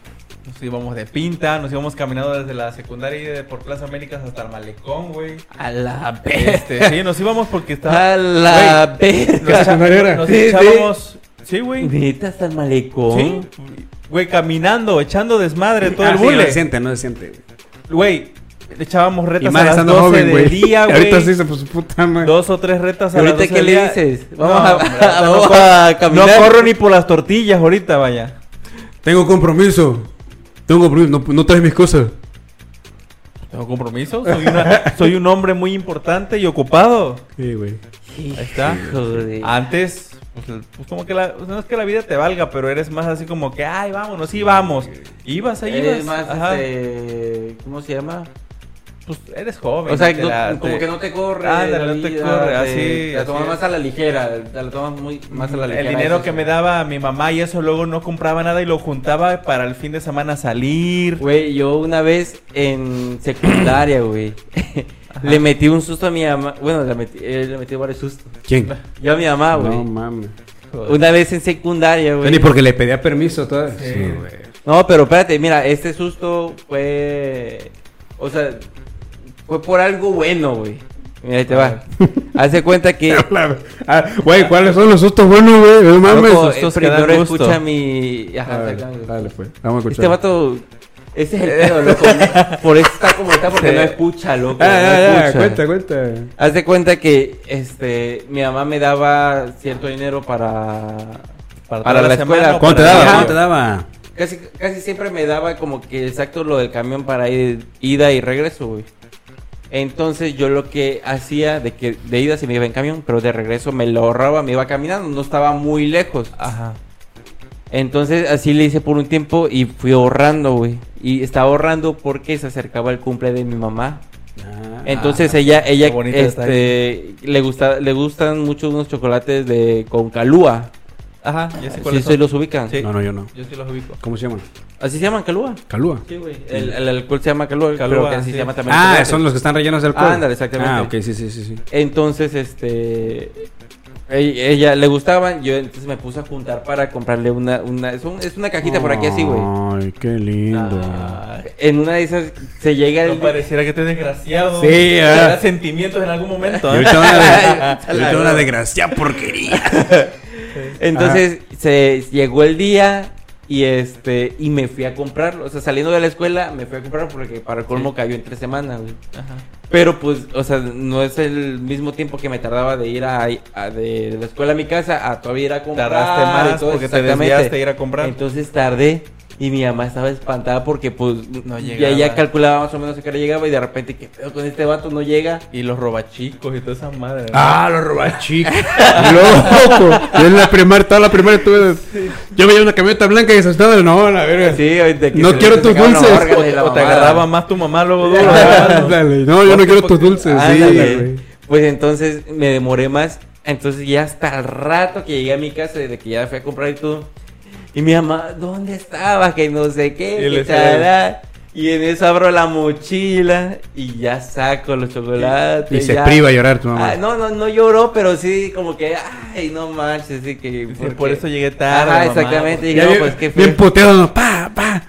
Nos íbamos de pinta, nos íbamos caminando desde la secundaria y de- por Plaza Américas hasta el malecón, güey. A la verga. Este, sí, nos íbamos porque estaba. A la era. nos echábamos. Sí, güey. Neta hasta el malecón. Sí. Güey, caminando, echando desmadre todo Ah, el sí, no se siente, no se siente. Güey, echábamos Y retas a las estando 12 joven, del día, güey. Ahorita sí se puso puta madre. Dos o tres retas ¿Y a las ahorita 12 qué del le día. dices? No, Vamos a- hombre, ahorita vamos no, a caminar. No corro ni por las tortillas ahorita, vaya. Tengo compromiso. Tengo compromiso. No, no traes mis cosas. Tengo compromiso. Soy, una- soy un hombre muy importante y ocupado. Sí, güey. Ahí está. Joder. Antes, pues, pues, como que la, pues, no es que la vida te valga, pero eres más así como que, ay, vámonos, sí, vamos. Ibas ahí, Eres ibas. más, Ajá. este, ¿cómo se llama? Pues eres joven. O sea, te no- la- como te- que no te corre. Ándale, la no te corre, así, Te la tomas más a la ligera. Te la tomas muy, más a la ligera. El dinero eso que sí. me daba mi mamá y eso luego no compraba nada y lo juntaba para el fin de semana salir. Güey, yo una vez en secundaria, güey, le metí un susto a mi mamá. Bueno, le metí, eh, le metí varios sustos. ¿Quién? Yo a mi mamá, güey. No mames. Una vez en secundaria, güey. Ni porque le pedía permiso todavía. Sí, güey. No, pero espérate, mira, este susto fue. O sea, fue por algo bueno, güey. Mira, ahí te va. Haz cuenta que. Ah, Güey, ¿cuáles son los sustos buenos, güey? No mames. Loco, sustos que dan primero gusto. escucha mi. Ajá, A ver, exactamente. dale, pues. Vamos a escuchar. Este vato. Ese es el pedo, loco. Por eso está como está, porque Sí. no escucha, loco. Ah, no ya, ya, escucha. cuenta, cuenta. Haz de cuenta que este mi mamá me daba cierto dinero para Para, toda la semana escuela. o ¿Cuánto te para- daba? Ajá. ¿Cuánto te daba? casi casi siempre me daba como que exacto lo del camión para ir ida y regreso, güey. Entonces yo lo que hacía de que de ida sí me iba en camión, pero de regreso me lo ahorraba, me iba caminando, no estaba muy lejos. Ajá. Entonces así le hice por un tiempo y fui ahorrando, güey. Y estaba ahorrando porque se acercaba el cumple de mi mamá. Entonces ella, ella, bonito este, le gusta, le gustan mucho unos chocolates de con calúa. Ajá, ya sé Sí, cuáles se son. los ubican. Sí. No, no, yo no. Yo sí los ubico. ¿Cómo se llaman? Así se llaman calúa. Calúa. Sí, güey. El, el alcohol se llama calúa, Calúa, pero que así sí. se llama también. Ah, chocolate. son los que están rellenos de alcohol. Ándale, exactamente. Ah, ok, sí, sí, sí, sí. Entonces, este, ella, ella le gustaban, yo entonces me puse a juntar para comprarle una, una, es, un- es una cajita por aquí así, güey. Ay, qué lindo. Ah, En una de esas se llega no el, pareciera que estés desgraciado. Sí, Te ah. da sentimientos en algún momento. ¿eh? ahorita una, de, y ahorita una desgracia porquería. Entonces se llegó el día y este y me fui a comprarlo, o sea, saliendo de la escuela me fui a comprarlo porque para el colmo Sí. cayó en tres semanas, güey. Ajá. Pero pues, o sea, no es el mismo tiempo que me tardaba de ir a, a- de la escuela a mi casa a todavía ir a comprar. Tardaste y más todo, porque te desviaste a ir a comprar. Entonces tardé y mi mamá estaba espantada porque pues No ya, llegaba. ya calculaba más o menos a qué hora llegaba y de repente, ¿qué pedo con este vato? No llega. Y los robachicos y toda esa madre. ¿no? Ah, los robachicos. Loco. Yo en la primaria, toda la primaria tuve. Yo veía una camioneta blanca y se estaba. No, la verga. Sí, de que No se- quiero se tus dulces. O te agarraba más tu mamá luego duro. No, yo no quiero tus dulces. Sí. Pues entonces me demoré más. Entonces ya hasta el rato que llegué a mi casa, desde que ya fui a comprar y todo. Y mi mamá, ¿dónde estaba? Que no sé qué. Y que. Y en eso abro la mochila y ya saco los chocolates. Y se ya. priva a llorar tu mamá. Ah, no, no, no lloró, pero sí como que, ay, no manches, así que... Porque- por eso llegué tarde. Mamá, exactamente. porque- Y bien, pues qué fue. bien puteado. Pa, pa.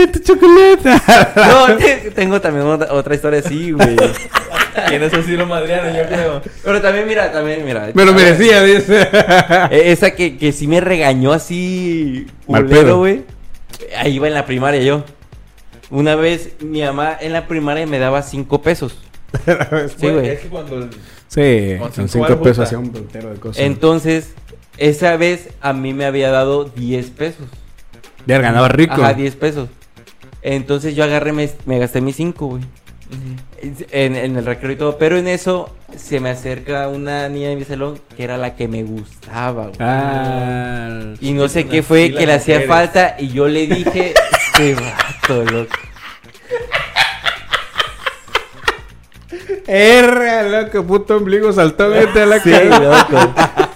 Ten tu chocolate. No, te- tengo también otra, otra historia así, güey. Y en eso sí lo madrearon, yo creo. Pero también, mira, también, mira. Me lo merecía, dice. Eh, Esa que, que sí me regañó así. Mal culero, pedo. güey. Ahí iba en la primaria yo. Una vez mi mamá en la primaria me daba cinco pesos. Sí, güey. Es que cuando... Sí, Con cinco 5 baros, pesos hacía un puntero de cosas. Entonces, esa vez a mí me había dado 10 pesos. Ya ganaba rico. Ajá, 10 pesos. Entonces yo agarré, me, me gasté mis 5, güey. En, en el recreo y todo. Pero en eso se me acerca una niña de mi salón que era la que me gustaba, güey. Ah, Y no sé qué fue que le hacía mujeres. falta y yo le dije, este vato, loco. Erra, loco, puto ombligo saltó vete a la Sí, cara. loco.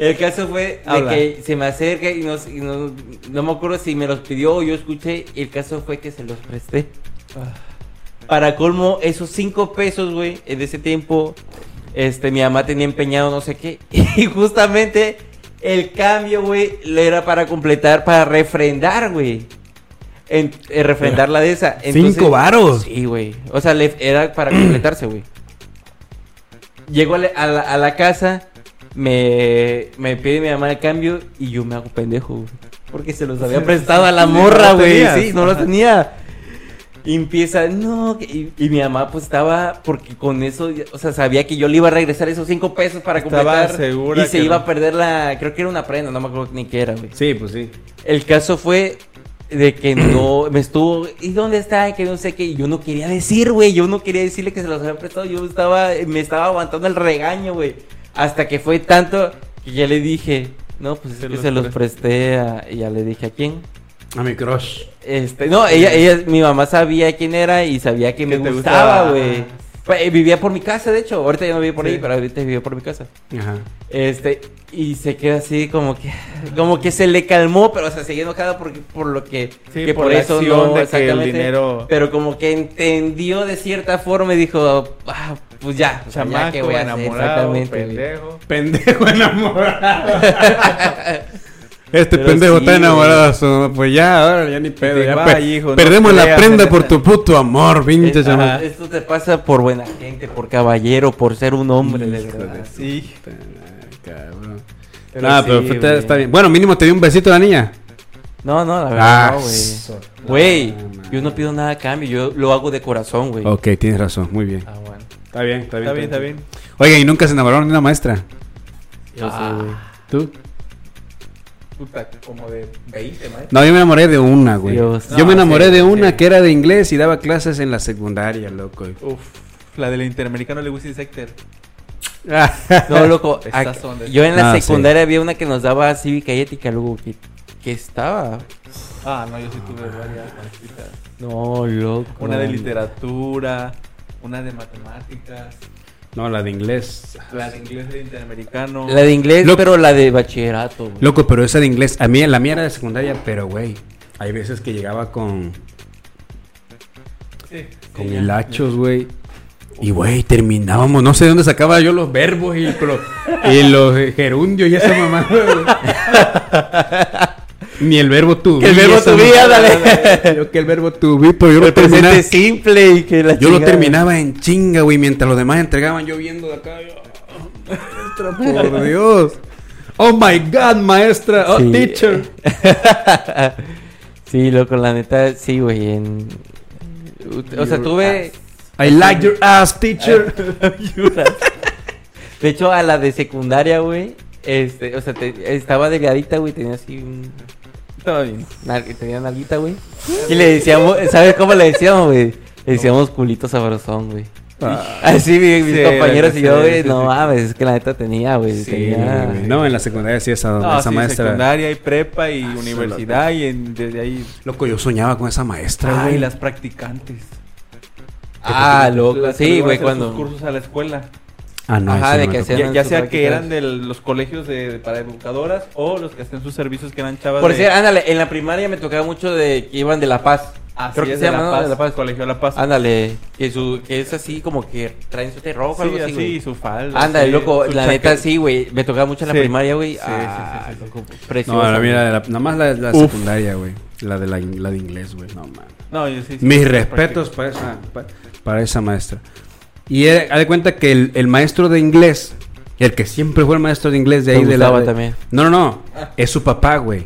El caso fue de que se me acerca y no, y no, no me acuerdo si me los pidió o yo escuché. Y el caso fue que se los presté. Para colmo, esos cinco pesos, güey, en ese tiempo, este, mi mamá tenía empeñado no sé qué. Y justamente el cambio, güey, le era para completar, para refrendar, güey. En, eh, refrendar la de esa. Cinco varos. Sí, güey. O sea, le- era para completarse, güey. Llego a la, a la- a la casa, me, me pide mi mamá el cambio y yo me hago pendejo, güey. Porque se los había prestado a la morra, güey. Sí, no los tenía. Y empieza, no, y, y mi mamá pues estaba, porque con eso, o sea, sabía que yo le iba a regresar esos cinco pesos para Estaba completar. segura y se iba no. a perder la, creo que era una prenda, no me acuerdo ni qué era, güey. Sí, pues sí. El caso fue de que no, me estuvo, ¿y dónde está? Y Que no sé qué, y yo no quería decir, güey, yo no quería decirle que se los había prestado, yo estaba, me estaba aguantando el regaño, güey. Hasta que fue tanto que ya le dije, no, pues es Se que los se los pre- presté a, y ya le dije, ¿a quién? A mi crush. Este, no, ella, ella, mi mamá sabía quién era y sabía que me gustaba, güey. Eh, Vivía por mi casa, de hecho, ahorita ya no vive por Sí. ahí, pero ahorita vivía por mi casa. Ajá. Este, y se queda así como que, como que se le calmó, pero o sea, seguía enojada por, por lo que, Sí, que por por, la eso acción no, de que el dinero- Pero como que entendió de cierta forma y dijo, ah, pues ya, o sea, ya, Chamaco, ¿qué voy a hacer? enamorado, Exactamente, güey. pendejo. Pendejo enamorado. Este Pero pendejo sí, está enamorado. su- Pues ya, ahora ya ni pedo. Ya vaya, pe- hijo, no perdemos la creas prenda en por tu puto amor, pinche chamaco. Esto te pasa por buena gente, por caballero, por ser un hombre, de verdad. Sí. Cabrón. Pero Nah, sí, pero fue- güey. está bien. Bueno, mínimo te dio un besito la niña. No, no, la Ah, verdad, no, güey. so- Güey, no, yo no pido nada a cambio, yo lo hago de corazón, güey. Ok, tienes razón, muy bien. Ah. Está bien, está bien. Está bien, está bien. Oiga, ¿y nunca se enamoraron de una maestra? Yo sé, Ah. güey. ¿Tú? Puta, como de 20, maestro. No, yo me enamoré de una, güey. Dios. Yo No, me enamoré sí, de una sí. que era de inglés y daba clases en la secundaria, loco. Uf, la del Interamericano le gusta Sector. No, loco, Estas son de- yo en la Ah, sí. secundaria había una que nos daba cívica y ética, luego que, que estaba. Ah, no, yo sí tuve varias maestritas. No, loco. Una de literatura, una de matemáticas, No, la de inglés. la de inglés de Interamericano. La de inglés, Loco. pero la de bachillerato. güey. Loco, pero esa de inglés. A mí, la mía era de secundaria, pero güey. Hay veces que llegaba con, Sí, con sí, hilachos, güey. Y güey, terminábamos. No sé de dónde sacaba yo los verbos y, pro- y los gerundios y esa mamá. Ni el verbo tuvi. Que el verbo tuvi, mamá. ándale. Yo que el verbo tuvi, pero yo lo terminaba. simple y que la Yo lo terminaba en chinga, güey, mientras los demás entregaban yo viendo de acá. "Oh, maestra, por Dios. Oh my God, maestra. Oh, Sí. teacher. sí, loco, la neta, sí, güey. En... O sea, tuve. I like your ass, teacher. De hecho, a la de secundaria, güey. Este, o sea, te- estaba delgadita, güey. Tenía así un. Estaba bien. tenía nalguita, güey. Y le decíamos, ¿sabes cómo le decíamos, güey? Le decíamos culito sabrosón, güey. Así mi- mis Sí, compañeros y yo, güey, sí, no sí. mames, es que la neta tenía, güey. Tenía... No, en la secundaria sí, esa, No, esa sí, maestra. secundaria y prepa y universidad y en- desde ahí. Loco, yo soñaba con esa maestra, Ay, güey. las practicantes. Ah, loco, sí, güey, cuando... cursos a la escuela. Ah, no, Ajá, de que. Ya, ya sea que eran de los colegios de, para educadoras o los que hacían sus servicios que eran chavas Por de... decir, ándale, en la primaria me tocaba mucho de que iban de La Paz. Así Creo que es, se de llama, La ¿no? Paz, De La Paz. Colegio La Paz. Ándale, que, su, que es así como que traen su rojo Sí, algo así, güey. su falda. Ándale, sí, loco, la chaqueta. neta sí, güey. Me tocaba mucho en la Sí. primaria, güey. Sí, ah, sí, sí, sí. loco, precioso. No, era de la- nada más la, secundaria, güey. La de la, la de inglés, güey. No, man. No, yo sí, sí, Mis sí, respetos para esa, pa- para esa maestra. Y era- haz de cuenta que el, el maestro de inglés, el que siempre fue el maestro de inglés de ahí de la. de- también. No, no, no. Es su papá, güey.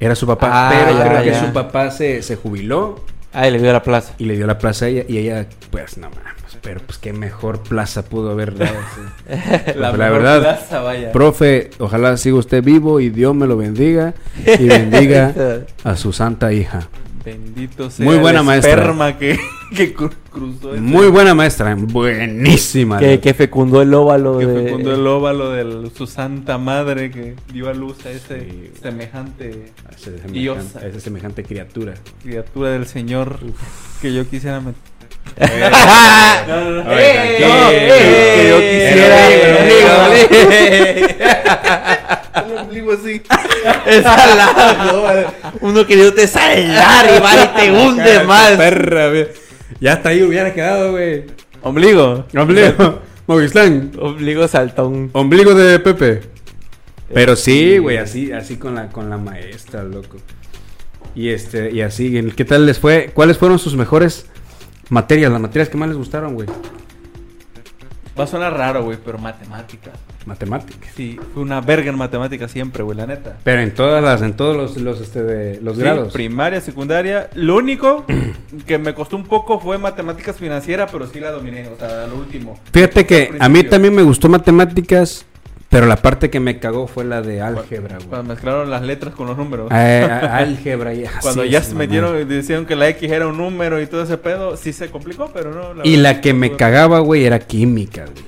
Era su papá. Ah, pero ya, creo que su papá se, se jubiló Ah, y le vio a la plaza. y le dio la plaza a ella. Y ella, pues, no mames. Pero, pues, qué mejor plaza pudo haber dado. sí. La, la mejor verdad, plaza, vaya. Profe, ojalá siga usted vivo y Dios me lo bendiga y bendiga a su santa hija. Bendito sea Muy buena el maestra. que, que cru- cruzó. ese- Muy buena maestra, buenísima. que, que fecundó el óvalo Que de... fecundó el óvalo de su santa madre que dio a luz a ese Sí. semejante A ese semejante, Diosa. a esa semejante criatura. criatura del Señor que yo quisiera met- No, no, no. ¡Eh! Oiga, No, ¿qué? ¡Eh! que yo quisiera, ¡Eh! Ombligo así. Es salado. Uno queriéndote saldar y va y te hunde más. Perra, güey. Ya hasta ahí hubiera quedado, güey. Ombligo. Ombligo. Mogislán. Ombligo saltón. Ombligo de Pepe. Pero sí, güey, así, así con la, con la maestra, loco. Y este, y así, ¿qué tal les fue? ¿Cuáles fueron sus mejores materias? Las materias que más les gustaron, güey. Va a sonar raro, güey, pero matemáticas. Matemáticas. Sí, fue una verga en matemáticas siempre, güey, la neta. Pero en todas las, en todos los, los, este, de, los Sí, grados. primaria, secundaria. Lo único que me costó un poco fue matemáticas financieras, pero sí la dominé, o sea, lo último. Fíjate que a mí también me gustó matemáticas, pero la parte que me cagó fue la de álgebra, güey. Cuando mezclaron las letras con los números. Eh, a- álgebra y así Cuando ya se metieron y decían que la X era un número y todo ese pedo, sí se complicó, pero no. Y verdad, la que me cagaba, güey, era química, güey.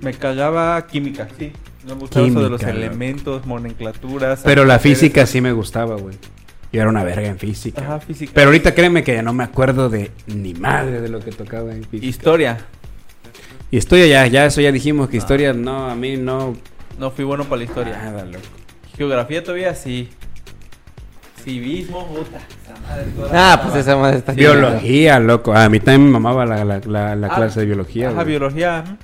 Me cagaba química, sí. No me gustaba eso de los Química, elementos, nomenclaturas. Pero la física sí me gustaba, güey. Yo era una verga en física. Ajá, física. Pero ahorita créeme que ya no me acuerdo de ni madre de lo que tocaba en física. Historia. Historia ya, ya eso ya dijimos que historia no, a mí no. No fui bueno para la historia. Nada, loco. Geografía todavía sí. Civismo, puta. esa madre toda Ah, pues esa madre está Biología, loco. A mí también me mamaba la, la, la, la Ah, clase de biología. Ajá, güey. biología. ajá.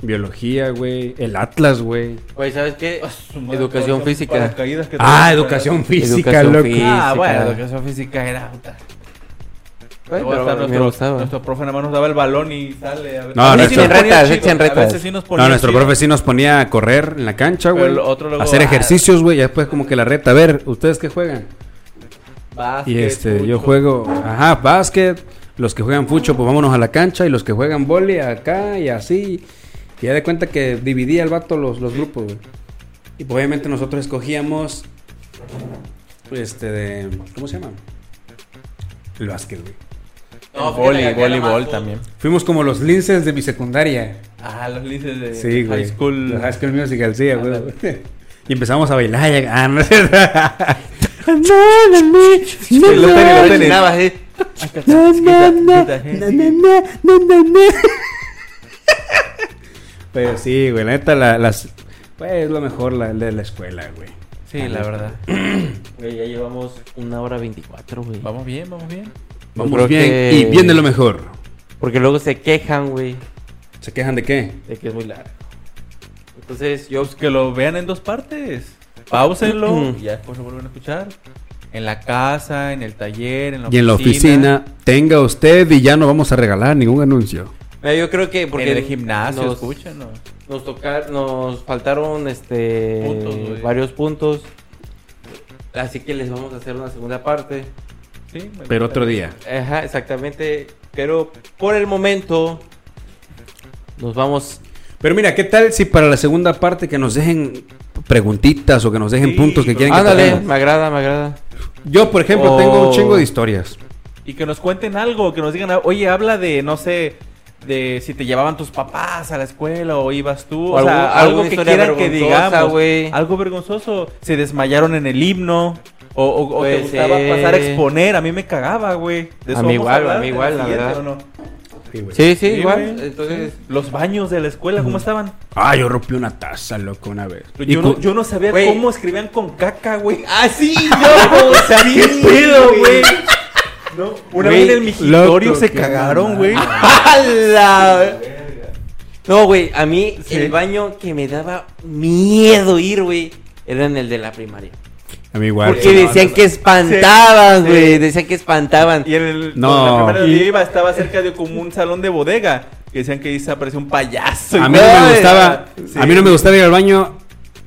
Biología, güey. El Atlas, güey. Güey, ¿sabes qué? Ah, Educación paracaídas física. que Ah, te- educación física, Educación loco. física. Ah, bueno, educación física era puta. Hasta nuestro, profe nada más nos daba el balón y sale. A ver. No, nuestro- sí retas, A veces nos ponía No, nuestro chido. profe sí nos ponía a correr en la cancha, güey. Hacer ah, ejercicios, güey. Y después como que la reta. A ver, ¿ustedes qué juegan? Básquet, Y este, yo juego, ajá, básquet. Los que juegan fucho, pues vámonos a la cancha. Y los que juegan vóley acá y así. Y ya de cuenta que dividía el vato los, los grupos, güey. Y pues obviamente nosotros escogíamos. Este de. ¿Cómo se llama? El básquet, güey. No, voleibol más también. Fuimos como los linces de mi secundaria. Ah, los linces de Sí, high school. De High School Musical, sí, güey. Ándale. Y empezamos a bailar. y- Ah, no es ¿eh? Pero sí, güey, la neta, la, las... Pues es lo mejor la de la escuela, güey. Sí, la verdad. Güey, ya llevamos una hora veinticuatro, güey. Vamos bien, vamos bien. Vamos creo bien que- y bien de lo mejor. Porque luego se quejan, güey, ¿Se quejan de qué? de que es muy largo. Entonces yo... Pues que lo vean en dos partes. Pausenlo Mm. y ya después lo vuelven a escuchar. En la casa, en el taller, en la Y en la oficina, tenga usted y ya no vamos a regalar ningún anuncio. Mira, yo creo que porque en el gimnasio, nos, nos tocar, nos faltaron este Puntos, güey. varios puntos. Así que les vamos a hacer una segunda parte. Sí, Pero otro día. Ajá, exactamente. Pero por el momento nos vamos. Pero mira, ¿qué tal si para la segunda parte que nos dejen preguntitas o que nos dejen Sí, puntos que quieren que Ándale, toquemos? me agrada, me agrada. Yo, por ejemplo, tengo un chingo de historias. Y que nos cuenten algo, que nos digan, oye, habla de, no sé, de si te llevaban tus papás a la escuela o ibas tú. O O, sea, algún- algo que quieran que digamos. güey. Algo vergonzoso. Se desmayaron en el himno. O, o- o te gustaba eh. pasar a exponer. A mí me cagaba, güey. De A mí igual, a mí igual, la verdad. ¿o no? Sí. Sí, sí, igual. güey. Entonces, Los baños de la escuela, ¿cómo estaban? Ah, yo rompí una taza, loco, una vez. Yo no, yo no sabía Güey. cómo escribían con caca, güey. ¡Ah, sí! ¡No! O sea, ¿qué pedo, güey? No, una Güey, vez en el migitorio loco, se cagaron, güey. ¡Hala! No, güey, a mí Sí. el baño que me daba miedo ir, güey, era en el de la primaria. A mí igual. Porque no, decían no, que espantaban, güey. sí. Decían que espantaban. Y en el, No. la primera Y- iba estaba cerca de como un salón de bodega. Que decían que ahí se apareció un payaso. A y mí no me gustaba, sí. a mí no me gustaba ir al baño.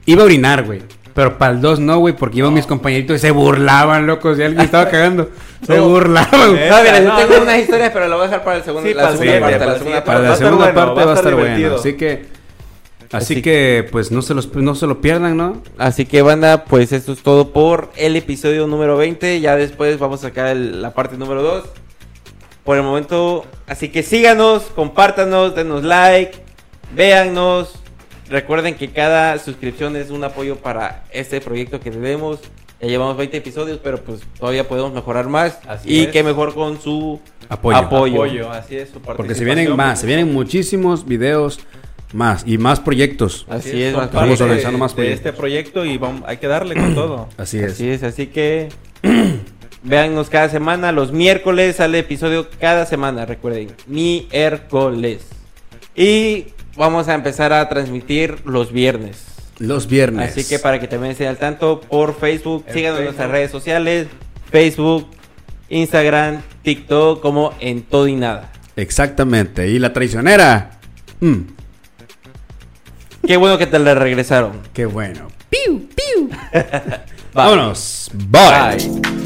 Iba a orinar, güey. Pero para el 2 no, güey, porque iban mis compañeritos y se burlaban, locos. Si alguien estaba cagando, se No. burlaban. güey. Eh, No, mira, yo tengo no. unas historias, pero la voy a dejar para el segundo, Sí, la para segunda parte. para La segunda siguiente. Para parte. la Va a estar segunda bueno, parte va a estar bueno. Así que, así Así- que, pues no se los, no se lo pierdan, ¿no? Así que, banda, pues esto es todo por el episodio número 20. Ya después vamos a sacar el- la parte número 2. Por el momento, así que síganos, compártanos, denos like, véannos. Recuerden que cada suscripción es un apoyo para este proyecto que tenemos. Ya llevamos 20 episodios, pero pues todavía podemos mejorar más. Así y es. qué mejor con su Apoyo. apoyo. Apoyo, así es. su Porque se vienen más, se vienen muchísimos videos más y más proyectos. Así es, más de- organizando más de proyectos. este proyecto y vamos, hay que darle con todo. Así es. Así es, así que véannos cada semana. Los miércoles sale episodio cada semana, recuerden. Miércoles. Y vamos a empezar a transmitir los viernes. Los viernes. Así que para que también estén al tanto por Facebook, En síganos en nuestras redes sociales, Facebook, Instagram, TikTok, como en todo y nada. Exactamente. Y la traicionera. Mm, Qué bueno que te la regresaron. qué bueno. Piu, piu. Vámonos. Bye. Bye.